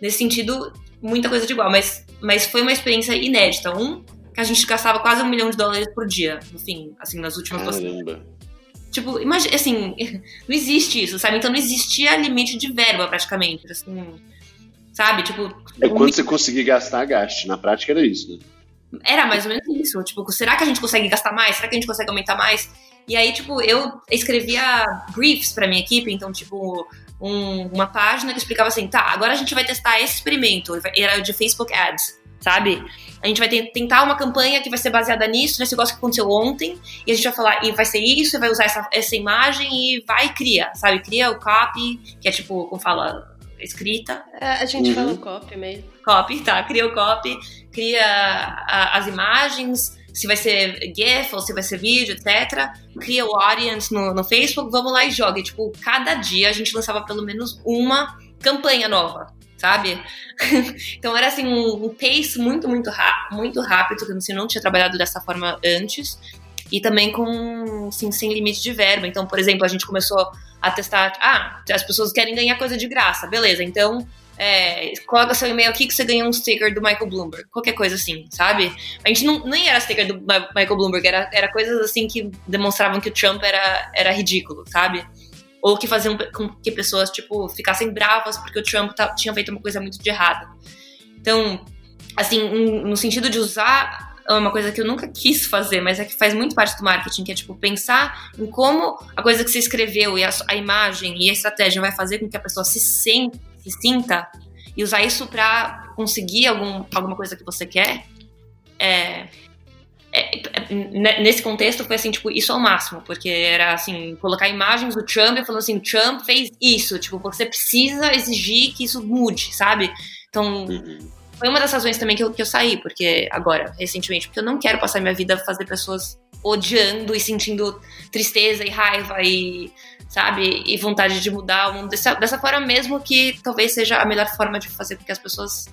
Nesse sentido, muita coisa de igual, mas, mas foi uma experiência inédita. Um, que a gente gastava quase um milhão de dólares por dia, no fim, assim, nas últimas Caramba. Tipo, imagina, assim, *laughs* não existe isso, sabe? Então não existia limite de verba praticamente, assim, sabe? Tipo. É quando um... você conseguir gastar, gaste. Na prática era isso, né? Era mais ou menos isso. Tipo, será que a gente consegue gastar mais? Será que a gente consegue aumentar mais? E aí, tipo, eu escrevia briefs pra minha equipe, então, tipo, um, uma página que explicava assim, tá, agora a gente vai testar esse experimento, era de Facebook Ads, sabe? A gente vai tentar uma campanha que vai ser baseada nisso, nesse negócio que aconteceu ontem, e a gente vai falar, e vai ser isso, e vai usar essa, essa imagem, e vai e cria, sabe? Cria o copy, que é tipo, como fala, escrita. É, a gente uhum. fala copy mesmo. Copy, tá, cria o copy, cria a, as imagens, se vai ser GIF ou se vai ser vídeo, etc. Cria o audience no, no Facebook, vamos lá e joga. E, tipo, cada dia a gente lançava pelo menos uma campanha nova, sabe? *laughs* então era assim um, um pace muito, muito, muito rápido, que eu não tinha trabalhado dessa forma antes. E também com assim, sem limite de verba. Então, por exemplo, a gente começou a testar. Ah, as pessoas querem ganhar coisa de graça, beleza. Então é, coloca seu e-mail aqui que você ganha um sticker do Michael Bloomberg. Qualquer coisa assim, sabe? A gente não, nem era sticker do Michael Bloomberg, era, era coisas assim que demonstravam que o Trump era, era ridículo, sabe? Ou que faziam com que pessoas, tipo, ficassem bravas porque o Trump tinha feito uma coisa muito de errada. Então, assim, no sentido de usar é uma coisa que eu nunca quis fazer, mas é que faz muito parte do marketing, que é tipo pensar em como a coisa que você escreveu e a, a imagem e a estratégia vai fazer com que a pessoa se, sente, se sinta e usar isso para conseguir algum, alguma coisa que você quer. É, é, é, nesse contexto foi assim, tipo, isso ao máximo, porque era assim, colocar imagens do Trump e falando assim, Trump fez isso, tipo, você precisa exigir que isso mude, sabe? Então, uhum foi uma das razões também que eu, que eu saí, porque agora, recentemente, porque eu não quero passar minha vida fazer pessoas odiando e sentindo tristeza e raiva e, sabe, e vontade de mudar o mundo dessa, dessa forma mesmo que talvez seja a melhor forma de fazer com que as pessoas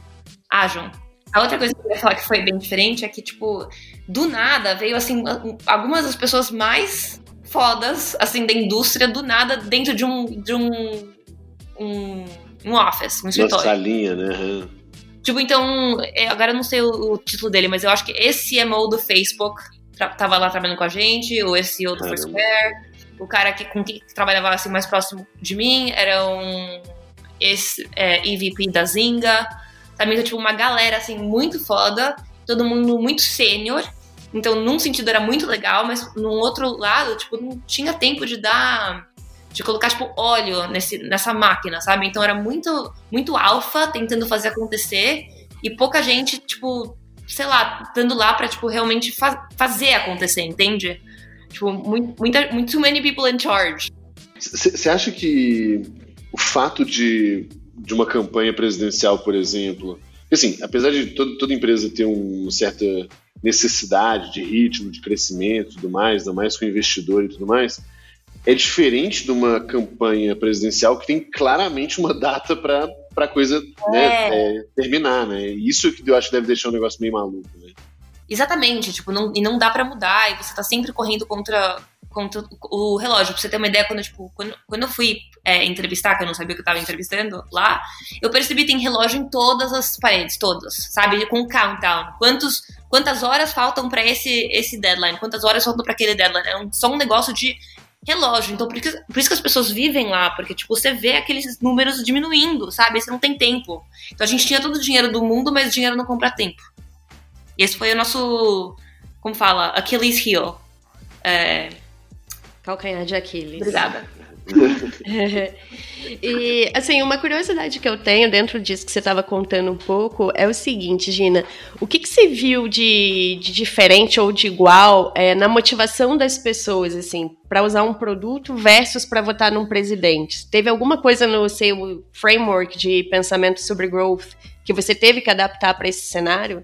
ajam. A outra coisa que eu ia falar que foi bem diferente é que, tipo, do nada veio, assim, algumas das pessoas mais fodas, assim, da indústria, do nada, dentro de um, de um, um, um office, um escritório. Uma salinha, né? Tipo, então, é, agora eu não sei o, o, título dele, mas eu acho que esse CMO do Facebook tava lá trabalhando com a gente, ou esse outro Foursquare. O cara que, com quem trabalhava assim, mais próximo de mim era um esse, é, EVP da Zinga. Também então, tipo, uma galera assim, muito foda, todo mundo muito sênior. Então, num sentido era muito legal, mas num outro lado, tipo, não tinha tempo de dar de colocar, tipo, óleo nesse, nessa máquina, sabe? Então era muito, muito alfa tentando fazer acontecer e pouca gente, tipo, sei lá, dando lá pra, tipo, realmente fa fazer acontecer, entende? Tipo, muito, muita, muito too many people in charge. Você acha que o fato de, de uma campanha presidencial, por exemplo, assim, apesar de todo, toda empresa ter uma certa necessidade de ritmo, de crescimento e tudo mais, ainda mais com investidor e tudo mais, é diferente de uma campanha presidencial que tem claramente uma data para a coisa é. Né, é, terminar, né? Isso que eu acho que deve deixar um negócio meio maluco, né? Exatamente, tipo, não, e não dá para mudar, e você tá sempre correndo contra, contra o relógio. Pra você ter uma ideia, quando, tipo, quando, quando eu fui é, entrevistar, que eu não sabia que eu tava entrevistando lá, eu percebi que tem relógio em todas as paredes, todas, sabe? Com countdown. Quantos, quantas horas faltam para esse, esse deadline? Quantas horas faltam para aquele deadline? É um, só um negócio de relógio. Então, por isso, por isso que as pessoas vivem lá, porque, tipo, você vê aqueles números diminuindo, sabe? Você não tem tempo. Então, a gente tinha todo o dinheiro do mundo, mas o dinheiro não compra tempo. E esse foi o nosso, como fala, Achilles heel. É... Calcanhar de Aquiles. Obrigada. *laughs* e, assim, uma curiosidade que eu tenho dentro disso que você estava contando um pouco é o seguinte, Gina: o que, que você viu de, de diferente ou de igual é, na motivação das pessoas, assim, para usar um produto versus para votar num presidente? Teve alguma coisa no seu framework de pensamento sobre growth que você teve que adaptar para esse cenário?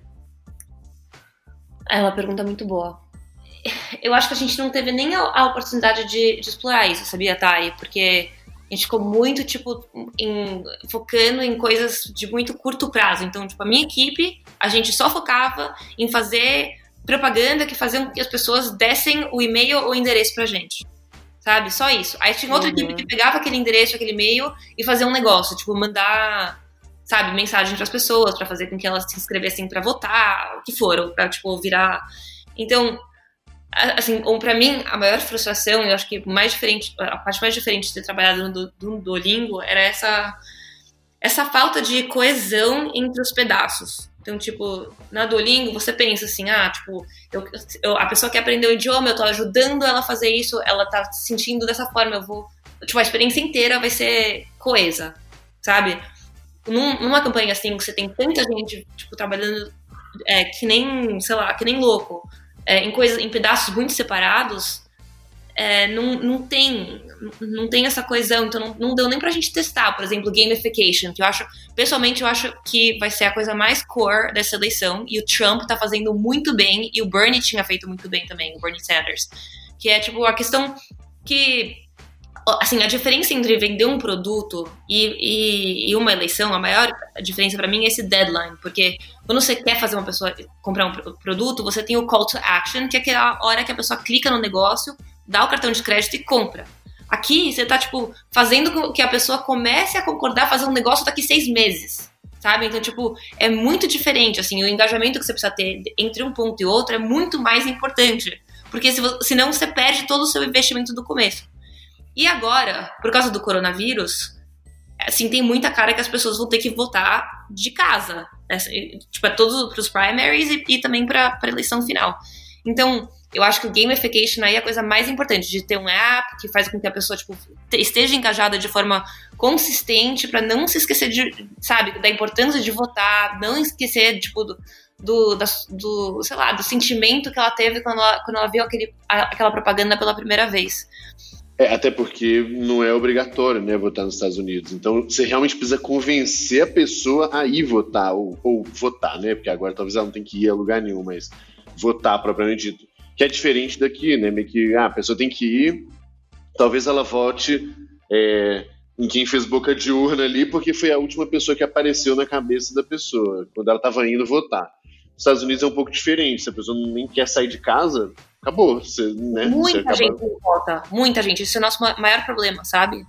É uma pergunta muito boa eu acho que a gente não teve nem a, a oportunidade de, de, explorar isso, sabia, Thay? Porque a gente ficou muito, tipo, em, focando em coisas de muito curto prazo. Então, tipo, a minha equipe, a gente só focava em fazer propaganda que faziam que as pessoas dessem o e-mail ou o endereço pra gente. Sabe? Só isso. Aí tinha outra uhum. equipe que pegava aquele endereço, aquele e-mail e fazia um negócio, tipo, mandar, sabe, mensagem para as pessoas, para fazer com que elas se inscrevessem para votar, o que for, pra, tipo, virar. Então, assim, ou para mim, a maior frustração, eu acho que mais diferente, a parte mais diferente de ter trabalhado no, no Duolingo era essa essa falta de coesão entre os pedaços. Então, tipo, na Duolingo, você pensa assim, ah, tipo, eu, eu, a pessoa que aprendeu o idioma, eu tô ajudando ela a fazer isso, ela tá se sentindo dessa forma, eu vou... Tipo, a experiência inteira vai ser coesa, sabe? Num, numa campanha assim, que você tem tanta gente, tipo, trabalhando é, que nem, sei lá, que nem louco, é, em coisas, em pedaços muito separados, é, não, não tem não tem essa coesão, então não, não deu nem pra gente testar, por exemplo, gamification, que eu acho, pessoalmente eu acho que vai ser a coisa mais core dessa eleição, e o Trump tá fazendo muito bem, e o Bernie tinha feito muito bem também, o Bernie Sanders, que é tipo a questão que assim, a diferença entre vender um produto e, e, e uma eleição, a maior diferença para mim é esse deadline, porque quando você quer fazer uma pessoa comprar um produto, você tem o call to action, que é aquela hora que a pessoa clica no negócio, dá o cartão de crédito e compra. Aqui, você tá, tipo, fazendo com que a pessoa comece a concordar fazer um negócio daqui seis meses, sabe? Então, tipo, é muito diferente, assim, o engajamento que você precisa ter entre um ponto e outro é muito mais importante, porque se, senão você perde todo o seu investimento do começo. E agora, por causa do coronavírus, assim, tem muita cara que as pessoas vão ter que votar de casa. Né? Tipo, é todos para os primaries e, e também para a eleição final. Então, eu acho que o gamification aí é a coisa mais importante, de ter um app que faz com que a pessoa, tipo, esteja engajada de forma consistente para não se esquecer de, sabe, da importância de votar, não esquecer, tipo, do, do, da, do sei lá, do sentimento que ela teve quando ela, quando ela viu aquele, aquela propaganda pela primeira vez. É, até porque não é obrigatório, né, votar nos Estados Unidos. Então, você realmente precisa convencer a pessoa a ir votar, ou, ou votar, né? Porque agora talvez ela não tenha que ir a lugar nenhum, mas votar propriamente dito. Que é diferente daqui, né? Meio que ah, a pessoa tem que ir, talvez ela vote é, em quem fez boca de urna ali, porque foi a última pessoa que apareceu na cabeça da pessoa, quando ela estava indo votar. Nos Estados Unidos é um pouco diferente, se a pessoa nem quer sair de casa, acabou. Você, né, muita você gente vota, muita gente. Isso é o nosso maior problema, sabe?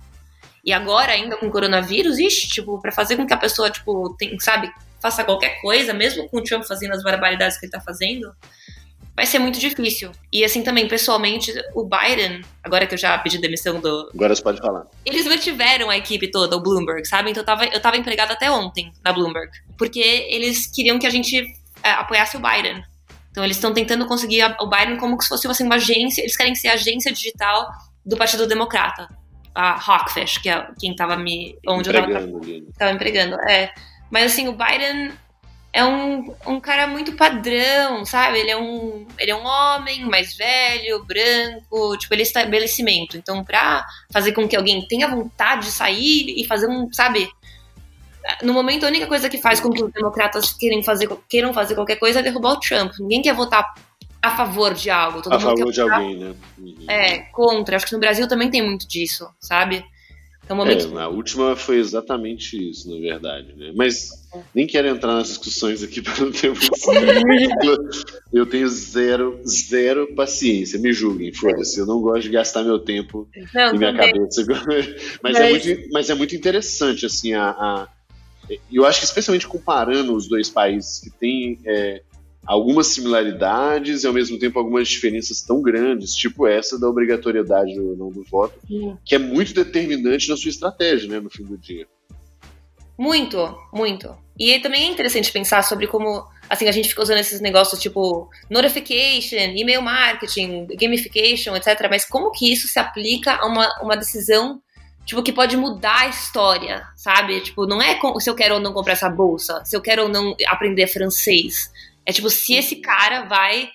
E agora, ainda com o coronavírus, ixi, tipo, pra fazer com que a pessoa, tipo, tem, sabe, faça qualquer coisa, mesmo com o Trump fazendo as barbaridades que ele tá fazendo, vai ser muito difícil. E assim também, pessoalmente, o Biden, agora que eu já pedi demissão do. Agora você pode falar. Eles mantiveram a equipe toda, o Bloomberg, sabe? Então eu tava, eu tava empregada até ontem na Bloomberg. Porque eles queriam que a gente é, apoiasse o Biden. Então eles estão tentando conseguir o Biden como se fosse assim, uma agência, eles querem ser a agência digital do Partido Democrata. A Hawkfish, que é quem estava me. onde empregando, eu estava empregando. É. Mas assim, o Biden é um, um cara muito padrão, sabe? Ele é um, ele é um homem mais velho, branco, tipo, ele é estabelecimento. Então, pra fazer com que alguém tenha vontade de sair e fazer um, sabe, no momento, a única coisa que faz com que os democratas queiram fazer, queiram fazer qualquer coisa é derrubar o Trump. Ninguém quer votar a favor de algo. Todo a favor de alguém, né? Uhum. É, contra. Acho que no Brasil também tem muito disso, sabe? Então, momento... É, a última foi exatamente isso, na verdade. Né? Mas nem quero entrar nas discussões aqui *laughs* para não ter Eu tenho zero, zero paciência. Me julguem, foda-se. Eu não gosto de gastar meu tempo não, em minha também. cabeça. Mas, *laughs* mas... É muito, mas é muito interessante, assim, a, a... Eu acho que especialmente comparando os dois países que têm é, algumas similaridades e ao mesmo tempo algumas diferenças tão grandes, tipo essa da obrigatoriedade ou não do voto, Sim. que é muito determinante na sua estratégia, né, no fim do dia. Muito, muito. E também é interessante pensar sobre como, assim, a gente fica usando esses negócios tipo notification, email marketing, gamification, etc. Mas como que isso se aplica a uma, uma decisão, tipo, que pode mudar a história, sabe? Tipo, não é se eu quero ou não comprar essa bolsa, se eu quero ou não aprender francês. É tipo, se esse cara vai,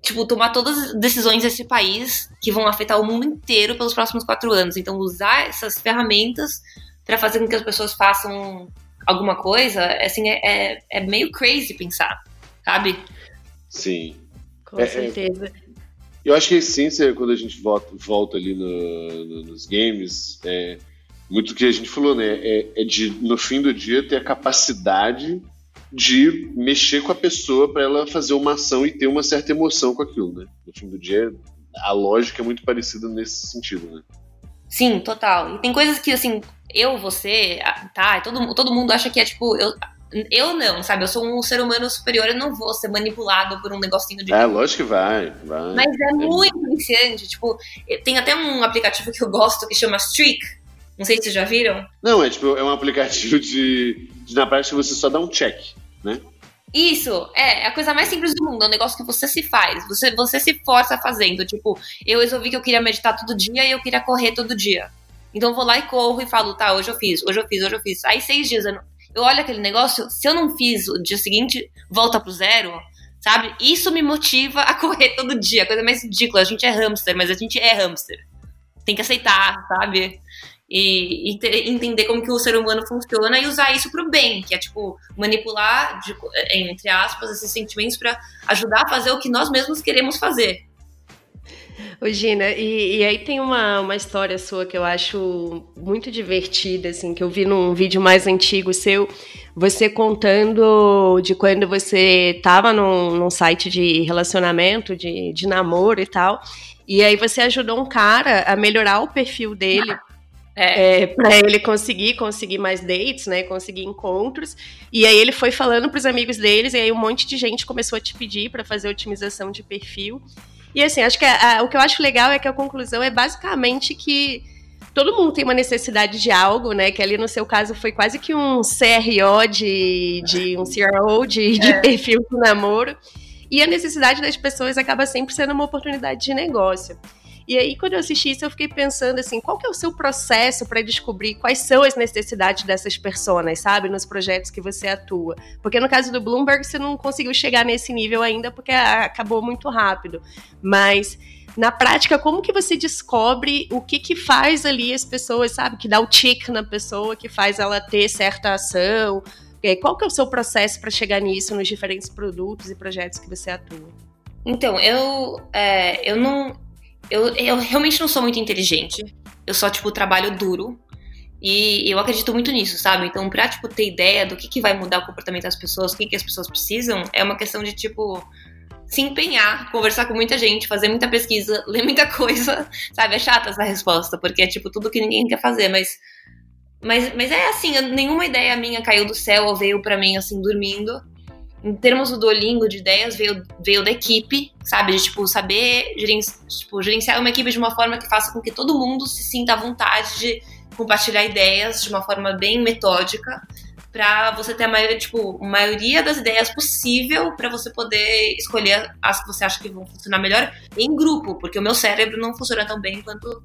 tipo, tomar todas as decisões desse país que vão afetar o mundo inteiro pelos próximos quatro anos. Então, usar essas ferramentas para fazer com que as pessoas façam alguma coisa, assim, é, é, é meio crazy pensar, sabe? Sim. Com é, é certeza. É, eu acho que a essência, quando a gente volta, volta ali no, no, nos games, é muito o que a gente falou, né? É, é de, no fim do dia, ter a capacidade de mexer com a pessoa para ela fazer uma ação e ter uma certa emoção com aquilo, né? No fim do dia, a lógica é muito parecida nesse sentido, né? Sim, total. E tem coisas que, assim, eu, você, tá, todo, todo mundo acha que é tipo. Eu, eu não, sabe? Eu sou um ser humano superior, eu não vou ser manipulado por um negocinho de. É, lógico que vai, vai. Mas é, é. muito iniciante. Tipo, tem até um aplicativo que eu gosto que chama Streak. Não sei se vocês já viram. Não, é tipo, é um aplicativo de, de na prática você só dá um check né? Isso, é, é a coisa mais simples do mundo, é um negócio que você se faz, você, você se força fazendo. Tipo, eu resolvi que eu queria meditar todo dia e eu queria correr todo dia. Então eu vou lá e corro e falo, tá, hoje eu fiz, hoje eu fiz, hoje eu fiz. Aí seis dias eu, não, eu olho aquele negócio, se eu não fiz o dia seguinte, volta pro zero, sabe? Isso me motiva a *laughs* correr todo dia, coisa mais ridícula. A gente é hamster, mas a gente é hamster. Tem que aceitar, sabe? e, e ter, entender como que o ser humano funciona e usar isso para o bem, que é tipo manipular, de, entre aspas, esses sentimentos para ajudar a fazer o que nós mesmos queremos fazer. Ô Gina, e, e, aí tem uma, uma história sua que eu acho muito divertida, assim, que eu vi num vídeo mais antigo seu, você contando de quando você estava num, num site de relacionamento, de, de namoro e tal, e aí você ajudou um cara a melhorar o perfil dele é. é para ele conseguir conseguir mais dates, né? Conseguir encontros. E aí ele foi falando para os amigos deles, e aí um monte de gente começou a te pedir para fazer otimização de perfil. E assim, acho que a, a, o que eu acho legal é que a conclusão é basicamente que todo mundo tem uma necessidade de algo, né? Que ali no seu caso foi quase que um CRO de, de um CRO de, *laughs* de é. perfil do namoro. E a necessidade das pessoas acaba sempre sendo uma oportunidade de negócio. E aí, quando eu assisti isso, eu fiquei pensando assim, qual que é o seu processo para descobrir quais são as necessidades dessas pessoas, sabe, nos projetos que você atua? Porque no caso do Bloomberg, você não conseguiu chegar nesse nível ainda porque acabou muito rápido. Mas na prática, como que você descobre o que que faz ali as pessoas, sabe, que dá o tick na pessoa, que faz ela ter certa ação? Qual que é o seu processo para chegar nisso nos diferentes produtos e projetos que você atua? Então, eu, é, eu não eu, eu realmente não sou muito inteligente. Eu só, tipo, trabalho duro. E eu acredito muito nisso, sabe? Então, pra, tipo, ter ideia do que, que vai mudar o comportamento das pessoas, o que, que as pessoas precisam, é uma questão de, tipo, se empenhar, conversar com muita gente, fazer muita pesquisa, *laughs* ler muita coisa, sabe? É chata essa resposta, porque é, tipo, tudo que ninguém quer fazer, mas... Mas, mas é assim, nenhuma ideia minha caiu do céu ou veio para mim, assim, dormindo em termos do Duolingo, de ideias, veio, veio da equipe, sabe? De, tipo, saber gerenciar, tipo, gerenciar uma equipe de uma forma que faça com que todo mundo se sinta à vontade de compartilhar ideias de uma forma bem metódica para você ter a maioria, tipo, maioria das ideias possível para você poder escolher as que você acha que vão funcionar melhor em grupo, porque o meu cérebro não funciona tão bem quanto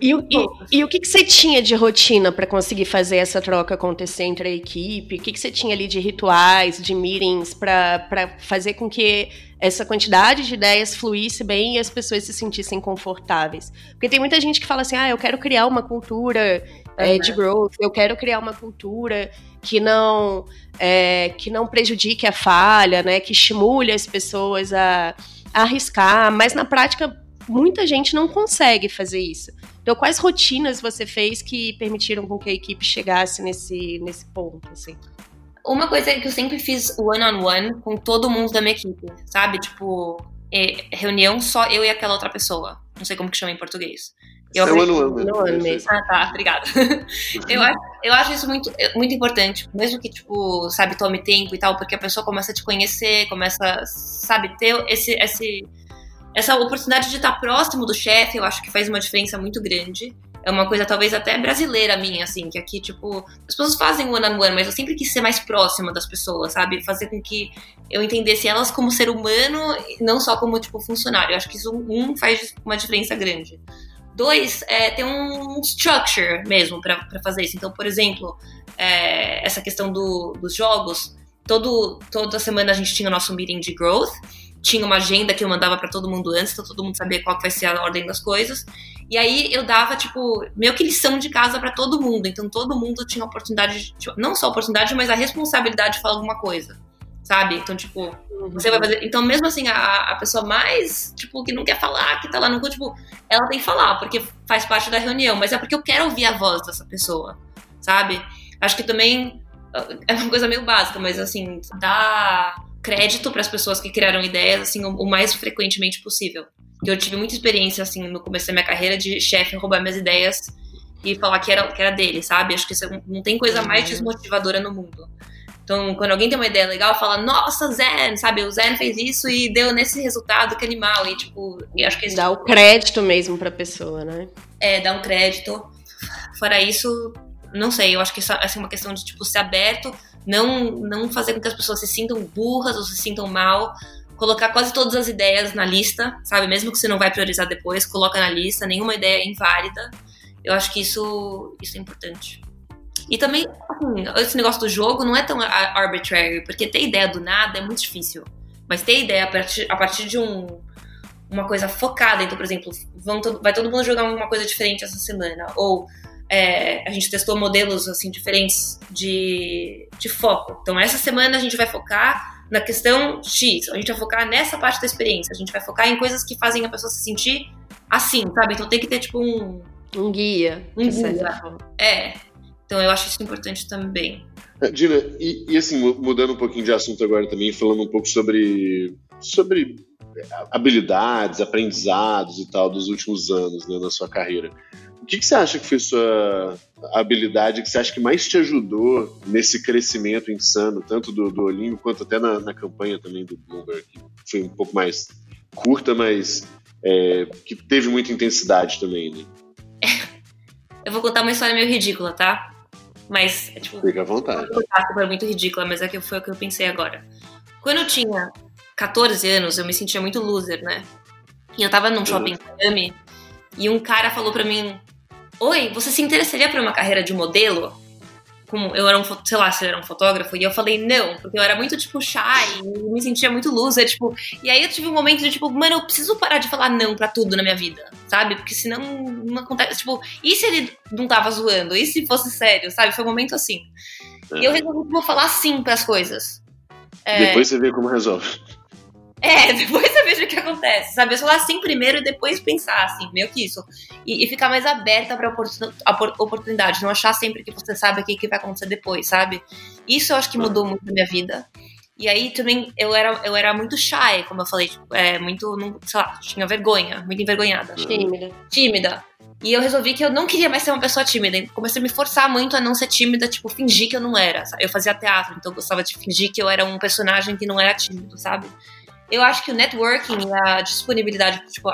e, e, e, o que, que você tinha de rotina para conseguir fazer essa troca acontecer entre a equipe? O que, que você tinha ali de rituais, de meetings, para fazer com que essa quantidade de ideias fluísse bem e as pessoas se sentissem confortáveis? Porque tem muita gente que fala assim: ah, eu quero criar uma cultura é, de growth, eu quero criar uma cultura que não, é, que não prejudique a falha, né, que estimule as pessoas a arriscar, mas na prática muita gente não consegue fazer isso. Então, quais rotinas você fez que permitiram com que a equipe chegasse nesse, nesse ponto, assim? Uma coisa é que eu sempre fiz one-on-one -on -one com todo mundo da minha equipe, sabe? Tipo, é, reunião só eu e aquela outra pessoa. Não sei como que chama em português. Eu é one-on-one -on -one mesmo. Ah, tá, obrigada. *laughs* eu, acho, eu acho isso muito, muito importante, mesmo que, tipo, sabe, tome tempo e tal, porque a pessoa começa a te conhecer, começa, sabe, ter esse, esse essa oportunidade de estar próximo do chefe, eu acho que faz uma diferença muito grande. É uma coisa talvez até brasileira minha, assim, que aqui, tipo, as pessoas fazem one on one, mas eu sempre quis ser mais próxima das pessoas, sabe? Fazer com que eu entendesse elas como ser humano, não só como, tipo, funcionário. Eu acho que isso, um, faz uma diferença grande. Dois, é ter um structure mesmo para fazer isso. Então, por exemplo, é, essa questão do, dos jogos, todo, toda semana a gente tinha o nosso meeting de growth, tinha uma agenda que eu mandava para todo mundo antes, então todo mundo sabia qual vai ser a ordem das coisas. E aí eu dava, tipo, meio que lição de casa para todo mundo. Então todo mundo tinha a oportunidade, de, tipo, não só a oportunidade, mas a responsabilidade de falar alguma coisa. Sabe? Então, tipo, você vai fazer. Então, mesmo assim, a, a pessoa mais, tipo, que não quer falar, que tá lá no cu, tipo, ela tem que falar, porque faz parte da reunião, mas é porque eu quero ouvir a voz dessa pessoa, sabe? Acho que também é uma coisa meio básica, mas assim, dá crédito para as pessoas que criaram ideias assim o, o, mais frequentemente possível. Eu tive muita experiência assim no começo da minha carreira de chefe roubar minhas ideias e falar que era, que era dele, sabe? Acho que isso é não tem coisa mais uhum. desmotivadora no mundo. Então, quando alguém tem uma ideia legal, fala, nossa, Zen, sabe? O Zen fez isso e deu nesse resultado, que animal. E, tipo, eu acho que... Dá o crédito mesmo pra pessoa, né? É, dá um crédito. Fora isso, não sei, eu acho que isso é uma questão de, tipo, ser aberto não, não fazer com que as pessoas se sintam burras ou se sintam mal, colocar quase todas as ideias na lista, sabe? Mesmo que você não vai priorizar depois, coloca na lista, nenhuma ideia é inválida. Eu acho que isso, isso é importante. E também, assim, esse negócio do jogo não é tão arbitrary, porque ter ideia do nada é muito difícil. Mas ter ideia a partir, a partir de um, uma coisa focada, então, por exemplo, vão, vai todo mundo jogar uma coisa diferente essa semana, ou é, a gente testou modelos assim diferentes de, de foco. Então, essa semana a gente vai focar na questão X, a gente vai focar nessa parte da experiência, a gente vai focar em coisas que fazem a pessoa se sentir assim, sabe? Então tem que ter tipo um. Um guia. Um guia. É. Então eu acho isso importante também. É, Dina, e, e, assim, mudando um pouquinho de assunto agora também, falando um pouco sobre, sobre habilidades, aprendizados e tal dos últimos anos né, na sua carreira. O que, que, você acha que foi sua habilidade que você acha que mais te ajudou nesse crescimento insano, tanto do, do Olinho quanto até na, na, campanha também do Bloomberg, que foi um pouco mais curta, mas é, que teve muita intensidade também, né? Eu vou contar uma história meio ridícula, tá? Mas, é, tipo... Fica à vontade. Foi muito ridícula, mas é que foi o que eu pensei agora. Quando eu tinha 14 anos, eu me sentia muito loser, né? E eu tava num shopping em Miami, e um cara falou pra mim, Oi, você se interessaria por uma carreira de modelo? Como eu era um, sei lá, se eu era um fotógrafo, e eu falei não, porque eu era muito, tipo, shy, e me sentia muito loser, tipo, e aí eu tive um momento de, tipo, mano, eu preciso parar de falar não pra tudo na minha vida, sabe? Porque senão não acontece, tipo, e se ele não tava zoando? E se fosse sério, sabe? Foi um momento assim. É. E eu resolvi que vou falar sim pras coisas. É... Depois você vê como resolve. É, *laughs* depois você veja o que acontece, sabe? Eu falar assim primeiro e depois pensar, assim, meio que isso. E, e ficar mais aberta pra oportunidade, não achar sempre que você sabe o que, que vai acontecer depois, sabe? Isso eu acho que mudou muito na minha vida. E aí também eu era, eu era muito shy, como eu falei, tipo, é, muito, não, sei lá, tinha vergonha, muito envergonhada. Tímida. Tímida. E eu resolvi que eu não queria mais ser uma pessoa tímida. Comecei a me forçar muito a não ser tímida, tipo, fingir que eu não era. Eu fazia teatro, então eu gostava de fingir que eu era um personagem que não era tímido, sabe? Eu acho que o networking a disponibilidade, tipo,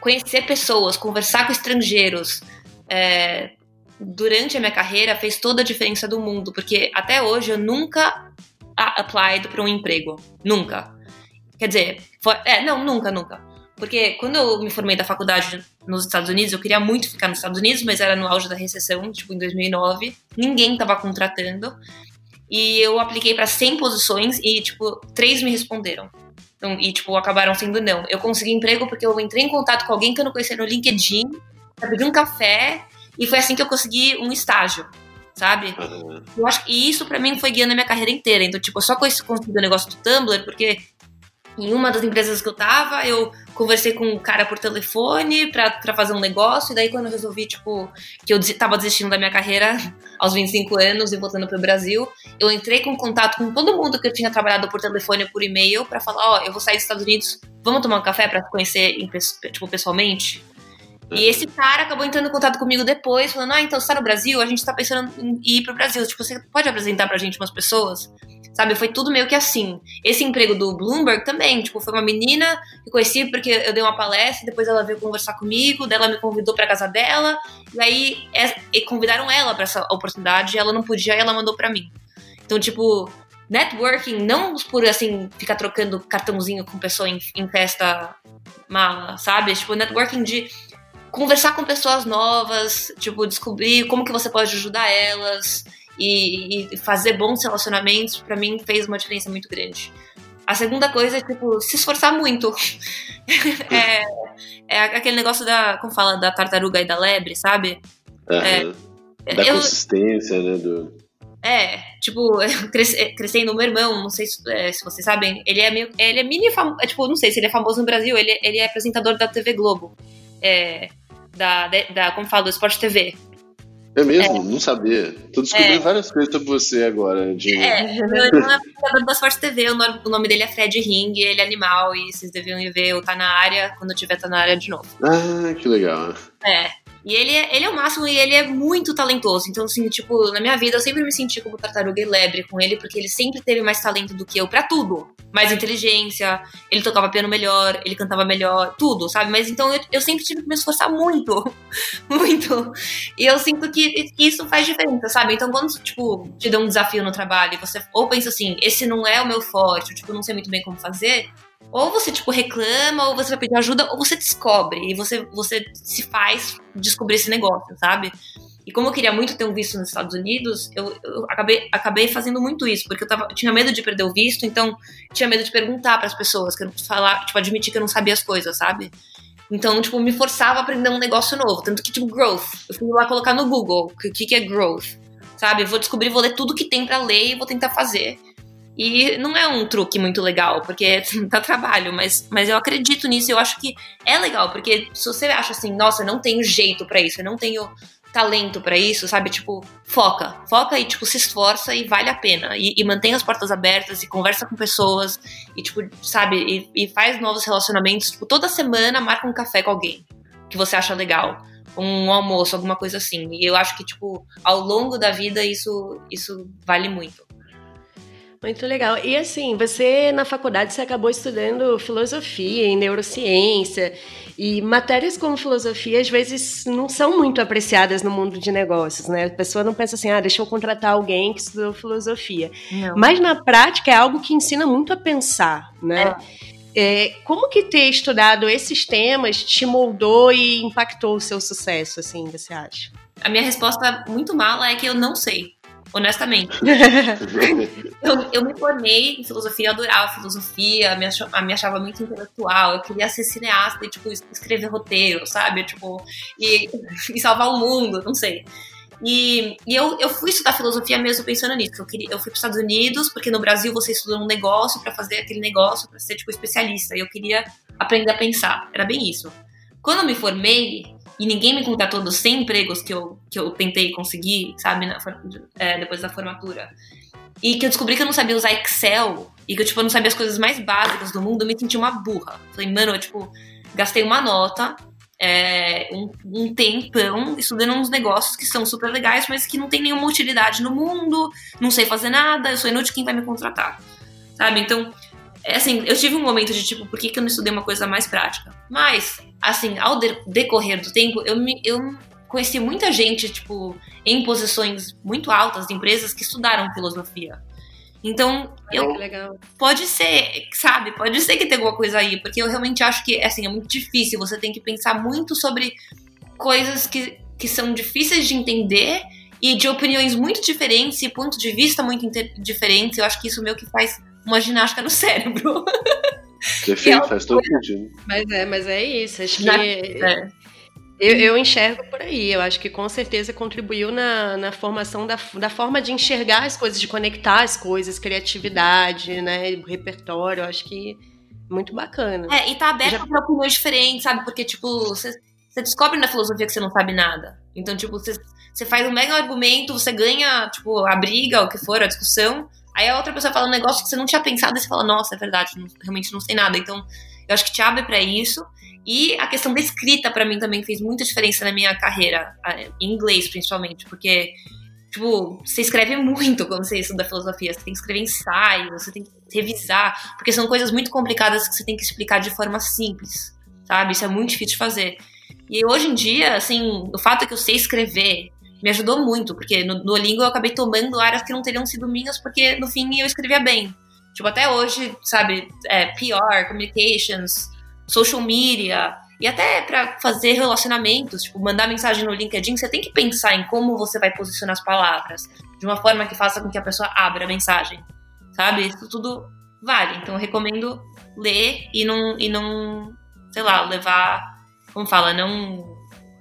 conhecer pessoas, conversar com estrangeiros é, durante a minha carreira fez toda a diferença do mundo, porque até hoje eu nunca applied para um emprego. Nunca. Quer dizer, foi, é, não, nunca, nunca. Porque quando eu me formei da faculdade nos Estados Unidos, eu queria muito ficar nos Estados Unidos, mas era no auge da recessão, tipo em 2009. Ninguém estava contratando. E eu apliquei para 100 posições e, tipo, três me responderam. Então, e, tipo, acabaram sendo não. Eu consegui emprego porque eu entrei em contato com alguém que eu não conhecia no LinkedIn, pedi um café, e foi assim que eu consegui um estágio, sabe? Eu acho que isso para mim foi guiando a minha carreira inteira. Então, tipo, eu só consegui o negócio do Tumblr porque em uma das empresas que eu tava, eu conversei com um cara por telefone pra, pra fazer um negócio, e daí quando eu resolvi, tipo, que eu tava desistindo da minha carreira *laughs* aos 25 anos e voltando pro Brasil, eu entrei com contato com todo mundo que eu tinha trabalhado por telefone ou por e-mail pra falar, ó, oh, eu vou sair dos Estados Unidos, vamos tomar um café pra conhecer, tipo, pessoalmente? E esse cara acabou entrando em contato comigo depois, falando: Ah, então você tá no Brasil? A gente tá pensando em ir pro Brasil. Tipo, você pode apresentar pra gente umas pessoas? Sabe? Foi tudo meio que assim. Esse emprego do Bloomberg também, tipo, foi uma menina que conheci porque eu dei uma palestra, depois ela veio conversar comigo, dela me convidou pra casa dela, e aí é, e convidaram ela para essa oportunidade, ela não podia, e ela mandou para mim. Então, tipo, networking, não por assim, ficar trocando cartãozinho com pessoa em, em festa mala, sabe? Tipo, networking de conversar com pessoas novas, tipo, descobrir como que você pode ajudar elas e, e fazer bons relacionamentos, para mim fez uma diferença muito grande. A segunda coisa é, tipo, se esforçar muito. *laughs* é, é, aquele negócio da, como fala, da tartaruga e da lebre, sabe? Uhum. É, da eu, consistência, né? Do... É, tipo, *laughs* crescendo, meu irmão, não sei se, é, se, vocês sabem, ele é meio. Ele é mini famoso. É, tipo, não sei se ele é famoso no Brasil, ele, ele é apresentador da TV Globo. É, da, da, como fala, do Sport TV. É mesmo? É. Não sabia. Tô descobrindo é. várias coisas sobre você agora, Dinho. É, meu irmão é apresentador da Sport TV, o nome dele é Fred Ring, ele é animal, e vocês deviam ver o Tá Na Área, quando eu tiver Tá Na Área de novo. Ah, que legal. É, e ele é, ele é o máximo e ele é muito talentoso. Então, assim, tipo, na minha vida eu sempre me senti como tartaruga e lebre com ele, porque ele sempre teve mais talento do que eu para tudo. Mais inteligência, ele tocava piano melhor, ele cantava melhor, tudo, sabe? Mas então eu, eu sempre tive que me esforçar muito. *laughs* muito. E eu sinto que isso faz diferença, sabe? Então, quando, tipo, te dá um desafio no trabalho e você ou pensa assim, esse não é o meu forte, tipo, não sei muito bem como fazer, ou você, tipo, reclama, ou você vai pedir ajuda, ou você descobre. E você, você se faz descobrir esse negócio, sabe? E como eu queria muito ter um visto nos Estados Unidos, eu, eu acabei, acabei fazendo muito isso, porque eu, tava, eu tinha medo de perder o visto, então tinha medo de perguntar para as pessoas, que falar, tipo, admitir que eu não sabia as coisas, sabe? Então, tipo, me forçava a aprender um negócio novo. Tanto que, tipo, growth. Eu fui lá colocar no Google o que, que é growth. Sabe? Vou descobrir, vou ler tudo que tem para ler e vou tentar fazer. E não é um truque muito legal, porque *laughs* dá trabalho, mas, mas eu acredito nisso, eu acho que é legal, porque se você acha assim, nossa, eu não tenho jeito para isso, eu não tenho talento para isso, sabe? Tipo, foca, foca e tipo se esforça e vale a pena e, e mantém as portas abertas e conversa com pessoas e tipo, sabe? E, e, faz novos relacionamentos. Tipo, toda semana marca um café com alguém que você acha legal, um almoço, alguma coisa assim. E eu acho que tipo, ao longo da vida isso isso vale muito. Muito legal. E assim, você na faculdade você acabou estudando filosofia e neurociência e matérias como filosofia às vezes não são muito apreciadas no mundo de negócios, né? A pessoa não pensa assim, ah, deixa eu contratar alguém que estudou filosofia. Não. Mas na prática é algo que ensina muito a pensar, né? É. É, como que ter estudado esses temas te moldou e impactou o seu sucesso, assim, você acha? A minha resposta muito mala é que eu não sei honestamente. *laughs* eu, eu, me formei em filosofia, eu adorava filosofia, me, achava, me achava muito intelectual, eu queria ser cineasta e, tipo, escrever roteiro, sabe? Tipo, e, *laughs* e salvar o mundo, não sei. E, e eu, eu fui estudar filosofia mesmo pensando nisso. Eu, queria, eu fui para os Estados Unidos, porque no Brasil você estuda um negócio para fazer aquele negócio, para ser, tipo, especialista. E eu queria aprender a pensar. Era bem isso. Quando eu me formei, e ninguém me contratou dos 100 empregos que eu, que eu tentei conseguir, sabe, na, é, depois da formatura. E que eu descobri que eu não sabia usar Excel e que eu, tipo, não sabia as coisas mais básicas do mundo, eu me senti uma burra. Falei, mano, eu, tipo, gastei uma nota, é, um, um tempão estudando uns negócios que são super legais, mas que não tem nenhuma utilidade no mundo, não sei fazer nada, eu sou inútil, quem vai me contratar? Sabe? Então, é assim, eu tive um momento de tipo, por que, que eu não estudei uma coisa mais prática? Mas, assim, ao de decorrer do tempo, eu, me, eu conheci muita gente, tipo, em posições muito altas de empresas que estudaram filosofia. Então, eu. Pode ser, sabe? Pode ser que tenha alguma coisa aí, porque eu realmente acho que, assim, é muito difícil. Você tem que pensar muito sobre coisas que, que são difíceis de entender e de opiniões muito diferentes e ponto de vista muito diferentes. Eu acho que isso meio que faz uma ginástica no *laughs* cérebro. Perfeito, é faz todo sentido. Mas é, mas é isso. Acho que. É. Eu, eu, enxergo por aí. Eu acho que com certeza contribuiu na, na formação da, da forma de enxergar as coisas, de conectar as coisas, criatividade, né? Repertório. Eu acho que Muito bacana. É, e tá aberto Já... pra opiniões diferentes, sabe? Porque, tipo, você descobre na filosofia que você não sabe nada. Então, tipo, você faz um mega argumento, você ganha, tipo, a briga, o que for, a discussão. Aí a outra pessoa fala um negócio que você não tinha pensado e você fala, nossa, é verdade, não, realmente não sei nada. Então, eu acho que te abre para isso. E a questão da escrita, para mim, também fez muita diferença na minha carreira, em inglês, principalmente, porque Tipo, você escreve muito quando você estuda filosofia. Você tem que escrever ensaio, você tem que revisar, porque são coisas muito complicadas que você tem que explicar de forma simples, sabe? Isso é muito difícil de fazer. E hoje em dia, assim, o fato é que eu sei escrever me ajudou muito, porque no Duolingo eu acabei tomando áreas que não teriam sido minhas, porque no fim eu escrevia bem. Tipo, até hoje, sabe, é, PR, communications, social media, e até para fazer relacionamentos, tipo, mandar mensagem no LinkedIn, você tem que pensar em como você vai posicionar as palavras, de uma forma que faça com que a pessoa abra a mensagem, sabe? Isso tudo vale. Então eu recomendo ler e não, e não sei lá, levar, como fala, não.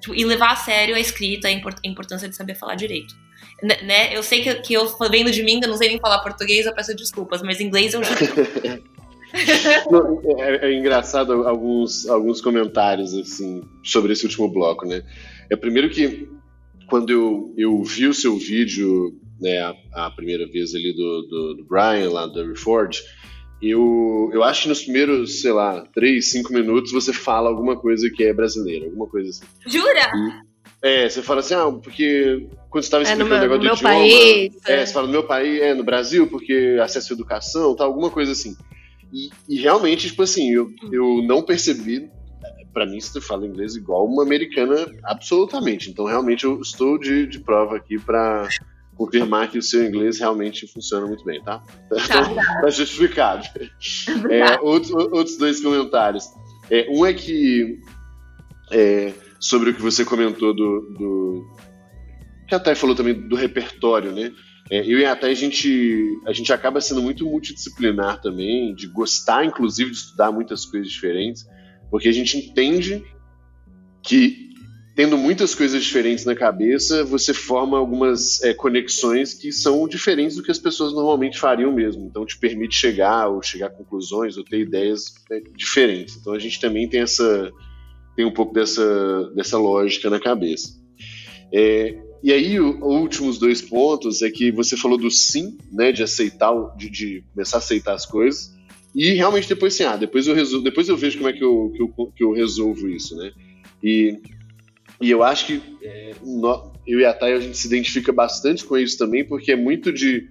Tipo, e levar a sério a escrita, a importância de saber falar direito. Né? Eu sei que, que eu vendo de mim, eu não sei nem falar português, eu peço desculpas, mas inglês eu já. *laughs* é, é, engraçado alguns, alguns comentários assim sobre esse último bloco, né? É primeiro que quando eu, eu vi o seu vídeo, né, a, a primeira vez ali do, do, do, Brian lá do Reforge, eu, eu acho que nos primeiros, sei lá, três, cinco minutos você fala alguma coisa que é brasileira, alguma coisa assim. Jura? E, é, você fala assim, ah, porque quando você estava explicando é o negócio do idioma. País, é, é, você fala no meu país, é, no Brasil, porque acesso à educação, tal, alguma coisa assim. E, e realmente, tipo assim, eu, eu não percebi. Para mim, você fala inglês igual uma americana, absolutamente. Então, realmente, eu estou de, de prova aqui para confirmar que o seu inglês realmente funciona muito bem, tá? Tá, *laughs* tá justificado. É, outros, outros dois comentários. É, um é que é, sobre o que você comentou do, do que a Thay falou também do repertório, né? É, eu e a Thay, a gente, a gente acaba sendo muito multidisciplinar também, de gostar, inclusive, de estudar muitas coisas diferentes, porque a gente entende que, tendo muitas coisas diferentes na cabeça, você forma algumas é, conexões que são diferentes do que as pessoas normalmente fariam mesmo. Então, te permite chegar, ou chegar a conclusões, ou ter ideias é, diferentes. Então, a gente também tem essa tem um pouco dessa, dessa lógica na cabeça. É, e aí, os últimos dois pontos é que você falou do sim, né, de aceitar, de, de começar a aceitar as coisas, e realmente depois assim, ah, depois eu resolvo, depois eu vejo como é que eu, que eu, que eu resolvo isso, né? E, e eu acho que é, no, eu e a Thay, a gente se identifica bastante com isso também, porque é muito de,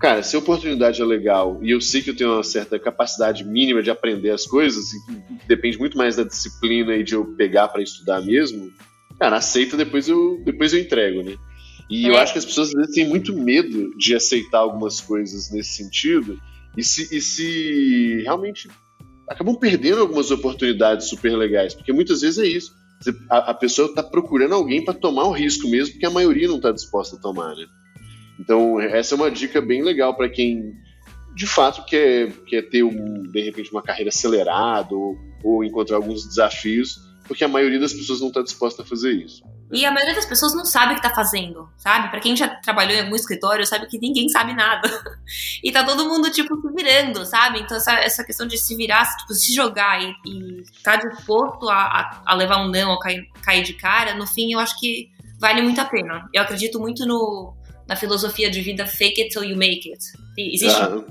cara, se a oportunidade é legal e eu sei que eu tenho uma certa capacidade mínima de aprender as coisas, e depende muito mais da disciplina e de eu pegar para estudar mesmo, cara, aceita, depois eu, depois eu entrego, né? E é. eu acho que as pessoas às vezes têm muito medo de aceitar algumas coisas nesse sentido e se, e se realmente acabam perdendo algumas oportunidades super legais, porque muitas vezes é isso. A, a pessoa está procurando alguém para tomar o risco mesmo, porque a maioria não está disposta a tomar, né? Então, essa é uma dica bem legal para quem de fato quer, quer ter, um, de repente, uma carreira acelerada ou, ou encontrar alguns desafios porque a maioria das pessoas não está disposta a fazer isso. E a maioria das pessoas não sabe o que está fazendo, sabe? Para quem já trabalhou em algum escritório, sabe que ninguém sabe nada. *laughs* e tá todo mundo, tipo, se virando, sabe? Então, essa, essa questão de se virar, tipo, se jogar e, e tá disposto a, a, a, levar um não ou cair, cair de cara, no fim, eu acho que vale muito a pena. Eu acredito muito no, na filosofia de vida fake it till you make it. Existe. Ah,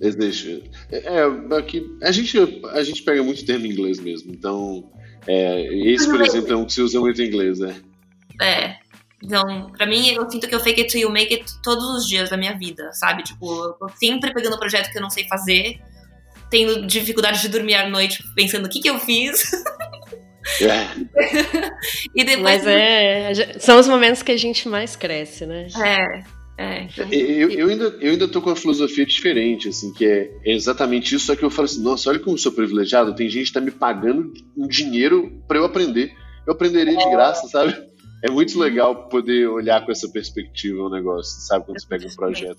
existe. É, aqui, a, gente, a gente pega muito termo em inglês mesmo, então é, esse, por exemplo, é um que se usa muito em inglês, né? É. Então, pra mim, eu sinto que eu fake it till you make it todos os dias da minha vida, sabe? Tipo, eu tô sempre pegando um projeto que eu não sei fazer, tendo dificuldade de dormir à noite, pensando o que que eu fiz. É. *laughs* e depois. Mas é, são os momentos que a gente mais cresce, né? É. É, eu, eu, ainda, eu ainda tô com uma filosofia diferente, assim, que é exatamente isso, só que eu falo assim, nossa, olha como eu sou privilegiado, tem gente que tá me pagando um dinheiro para eu aprender. Eu aprenderia de graça, sabe? É muito legal poder olhar com essa perspectiva o negócio, sabe? Quando você pega um projeto.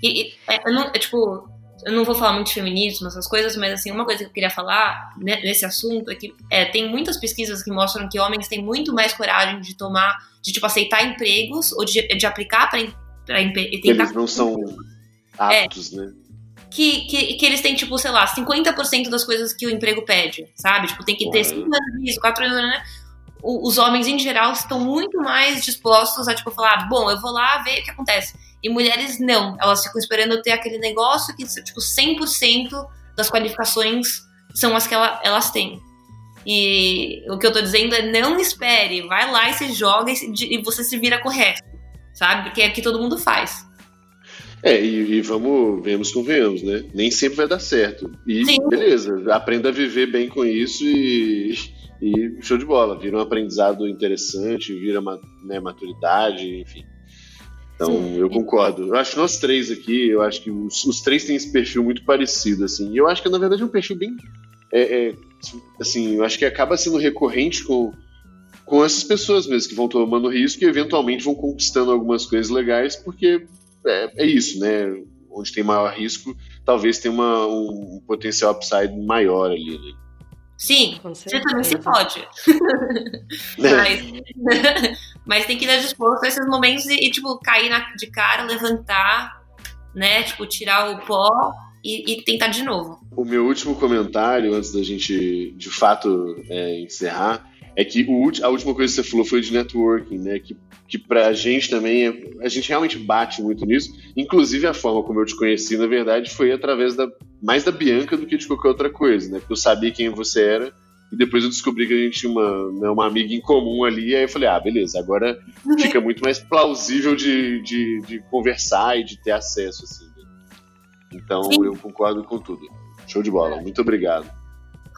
E, e é, eu não, é, tipo, eu não vou falar muito de feminismo, essas coisas, mas assim, uma coisa que eu queria falar nesse assunto é que é, tem muitas pesquisas que mostram que homens têm muito mais coragem de tomar, de tipo, aceitar empregos ou de, de aplicar para Tentar... Eles não são aptos, é. né? que, que, que eles têm, tipo, sei lá, 50% das coisas que o emprego pede, sabe? Tipo, tem que ter 5 anos disso, 4 anos, né? os homens em geral estão muito mais dispostos a tipo falar, bom, eu vou lá ver o que acontece. E mulheres não, elas ficam esperando ter aquele negócio que tipo 100% das qualificações são as que ela, elas têm. E o que eu tô dizendo é não espere, vai lá e se joga e, e você se vira correto, sabe? Porque é o que todo mundo faz. É, e, e vamos, vemos com venhamos, né? Nem sempre vai dar certo. E Sim. beleza, aprenda a viver bem com isso e, e show de bola. Vira um aprendizado interessante, vira né, maturidade, enfim. Então, Sim. eu concordo. Eu acho que nós três aqui, eu acho que os, os, três têm esse perfil muito parecido, assim. E eu acho que, na verdade, é um perfil bem. É, é, assim, eu acho que acaba sendo recorrente com, com essas pessoas mesmo, que vão tomando risco e eventualmente vão conquistando algumas coisas legais, porque é, é isso, né? Onde tem maior risco, talvez tenha uma, um potencial upside maior ali, né? Sim, você também se pode. *laughs* mas, *laughs* mas tem que dar disposto a esses momentos e, e, tipo, cair na, de cara, levantar, né? Tipo, tirar o pó e, e, tentar de novo. O meu último comentário, antes da gente de fato é, encerrar, é que o, a última coisa que você falou foi de networking, né? Que, que pra gente também, é, a gente realmente bate muito nisso. Inclusive a forma como eu te conheci, na verdade, foi através da mais da Bianca do que de qualquer outra coisa, né? Porque eu sabia quem você era e depois eu descobri que a gente tinha uma, né, uma amiga em comum ali, e aí eu falei, ah, beleza, agora fica muito mais plausível de, de, de conversar e de ter acesso, assim. Né? Então Sim. eu concordo com tudo. Show de bola, muito obrigado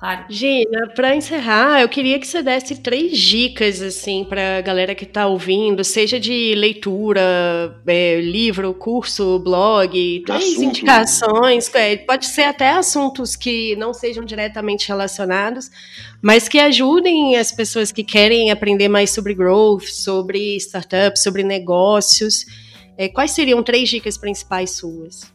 claro. Gina, para encerrar, eu queria que você desse três dicas assim para a galera que está ouvindo, seja de leitura, é, livro, curso, blog, três Assunto. indicações. É, pode ser até assuntos que não sejam diretamente relacionados, mas que ajudem as pessoas que querem aprender mais sobre growth, sobre startups, sobre negócios. É, quais seriam três dicas principais suas?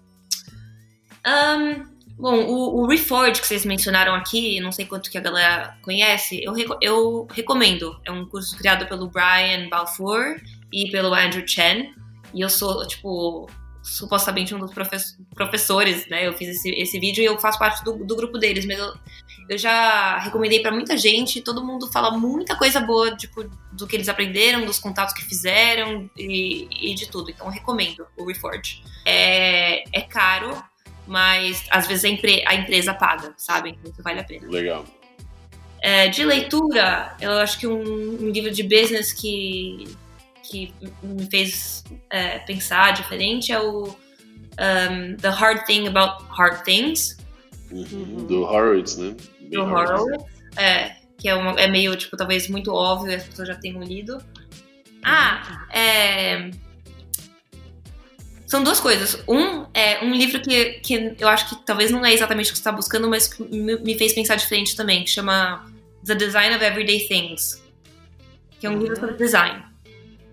Um, Bom, o, o Reforge que vocês mencionaram aqui, não sei quanto que a galera conhece, eu, eu recomendo. É um curso criado pelo Brian Balfour e pelo Andrew Chen. E eu sou, tipo, supostamente um dos professores, né? Eu fiz esse, esse vídeo e eu faço parte do, do grupo deles, mas eu, eu já recomendei para muita gente, todo mundo fala muita coisa boa, tipo, do que eles aprenderam, dos contatos que fizeram e, e de tudo. Então, recomendo o Reforge. É, é caro, mas às vezes a, empre a empresa paga, sabe? Então vale a pena. Legal. É, de leitura, eu acho que um, um, livro de business que, que me fez é, pensar diferente é o um, The Hard Thing About Hard Things. Uhum. Do Horowitz, né? Bem do Horowitz, é. Que é, uma, é meio, tipo, talvez muito óbvio, as pessoas já tenham lido. Ah, é são duas coisas. Um é um livro que, que eu acho que talvez não é exatamente o que você está buscando, mas que me fez pensar diferente também, que chama The Design of Everyday Things, que é um livro sobre design.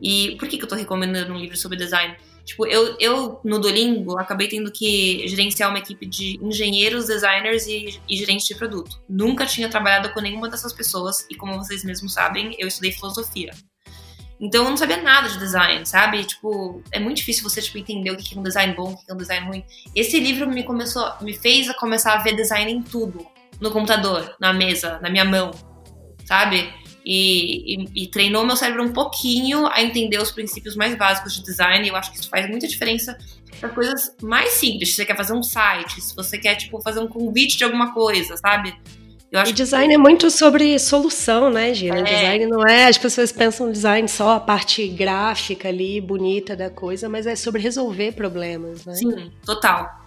E por que, que eu estou recomendando um livro sobre design? Tipo, eu, eu no Duolingo acabei tendo que gerenciar uma equipe de engenheiros, designers e, e gerentes de produto. Nunca tinha trabalhado com nenhuma dessas pessoas e, como vocês mesmos sabem, eu estudei filosofia. Então eu não sabia nada de design, sabe? Tipo, é muito difícil você tipo, entender o que é um design bom, o que é um design ruim. Esse livro me começou, me fez a começar a ver design em tudo, no computador, na mesa, na minha mão, sabe? E, e, e, treinou meu cérebro um pouquinho a entender os princípios mais básicos de design. E eu acho que isso faz muita diferença para coisas mais simples. Se você quer fazer um site, se você quer tipo fazer um convite de alguma coisa, sabe? E design que... é muito sobre solução, né, Gina? É. Design não é. As pessoas pensam design só a parte gráfica ali, bonita da coisa, mas é sobre resolver problemas, né? Sim, total.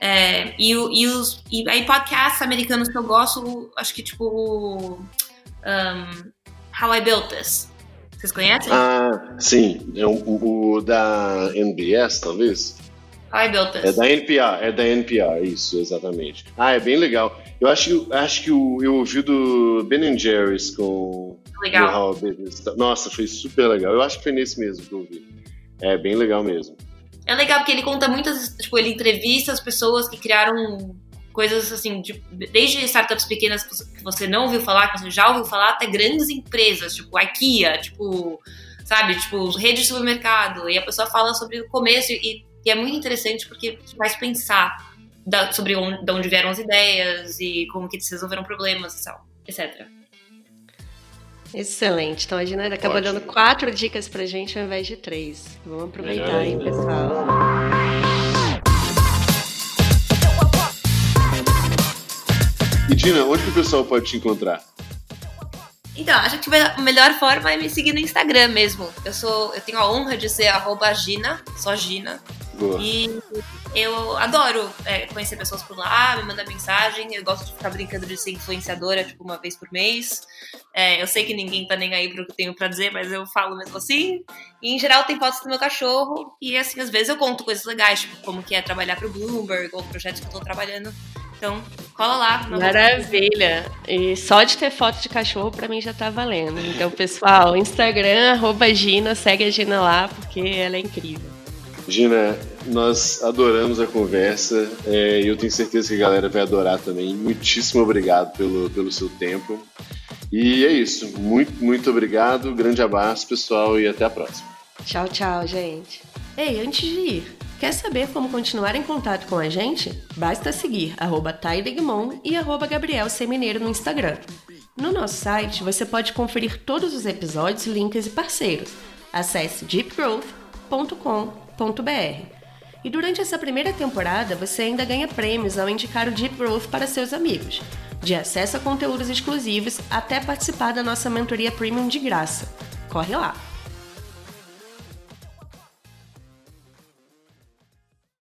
É, e, e, os, e aí, podcasts americanos que eu gosto, acho que tipo. Um, How I Built This. Vocês conhecem? Ah, sim. É o, o da NBS, talvez? How I Built This. É da NPR, é da NPR, isso, exatamente. Ah, é bem legal. Eu acho, acho que o, eu ouvi do Ben Jerry's com legal. Nossa, foi super legal. Eu acho que foi nesse mesmo que eu ouvi. É bem legal mesmo. É legal porque ele conta muitas, tipo, ele entrevista as pessoas que criaram coisas assim, de, desde startups pequenas que você não ouviu falar, que você já ouviu falar, até grandes empresas, tipo IKEA, tipo, sabe, tipo, rede de supermercado. E a pessoa fala sobre o começo e, e é muito interessante porque faz pensar da, sobre onde, de onde vieram as ideias e como que eles resolveram problemas e tal, etc. Excelente. Então a Gina acabou Ótimo. dando quatro dicas pra gente ao invés de três. Vamos aproveitar, hein, pessoal. E Dina, onde que o pessoal pode te encontrar? Então, acho que a melhor forma é me seguir no Instagram mesmo. Eu sou, eu tenho a honra de ser arroba Gina, só Gina. Boa. E eu adoro é, conhecer pessoas por lá, me mandar mensagem. Eu gosto de ficar brincando de ser influenciadora, tipo, uma vez por mês. É, eu sei que ninguém tá nem aí pro que eu tenho pra dizer, mas eu falo mesmo assim. E em geral tem fotos do meu cachorro. E assim, às vezes eu conto coisas legais, tipo, como que é trabalhar pro Bloomberg ou projetos que eu tô trabalhando. Então, cola lá. Maravilha! E só de ter foto de cachorro pra mim já tá valendo. Então, pessoal, Instagram, arroba Gina, segue a Gina lá, porque ela é incrível. Gina, nós adoramos a conversa é, e eu tenho certeza que a galera vai adorar também. Muitíssimo obrigado pelo, pelo seu tempo. E é isso. Muito, muito obrigado. Grande abraço, pessoal, e até a próxima. Tchau, tchau, gente. Ei, antes de ir, quer saber como continuar em contato com a gente? Basta seguir arroba e arroba Gabriel Semineiro no Instagram. No nosso site, você pode conferir todos os episódios, links e parceiros. Acesse deepgrowth.com e durante essa primeira temporada, você ainda ganha prêmios ao indicar o Deep Growth para seus amigos, de acesso a conteúdos exclusivos até participar da nossa mentoria premium de graça. Corre lá!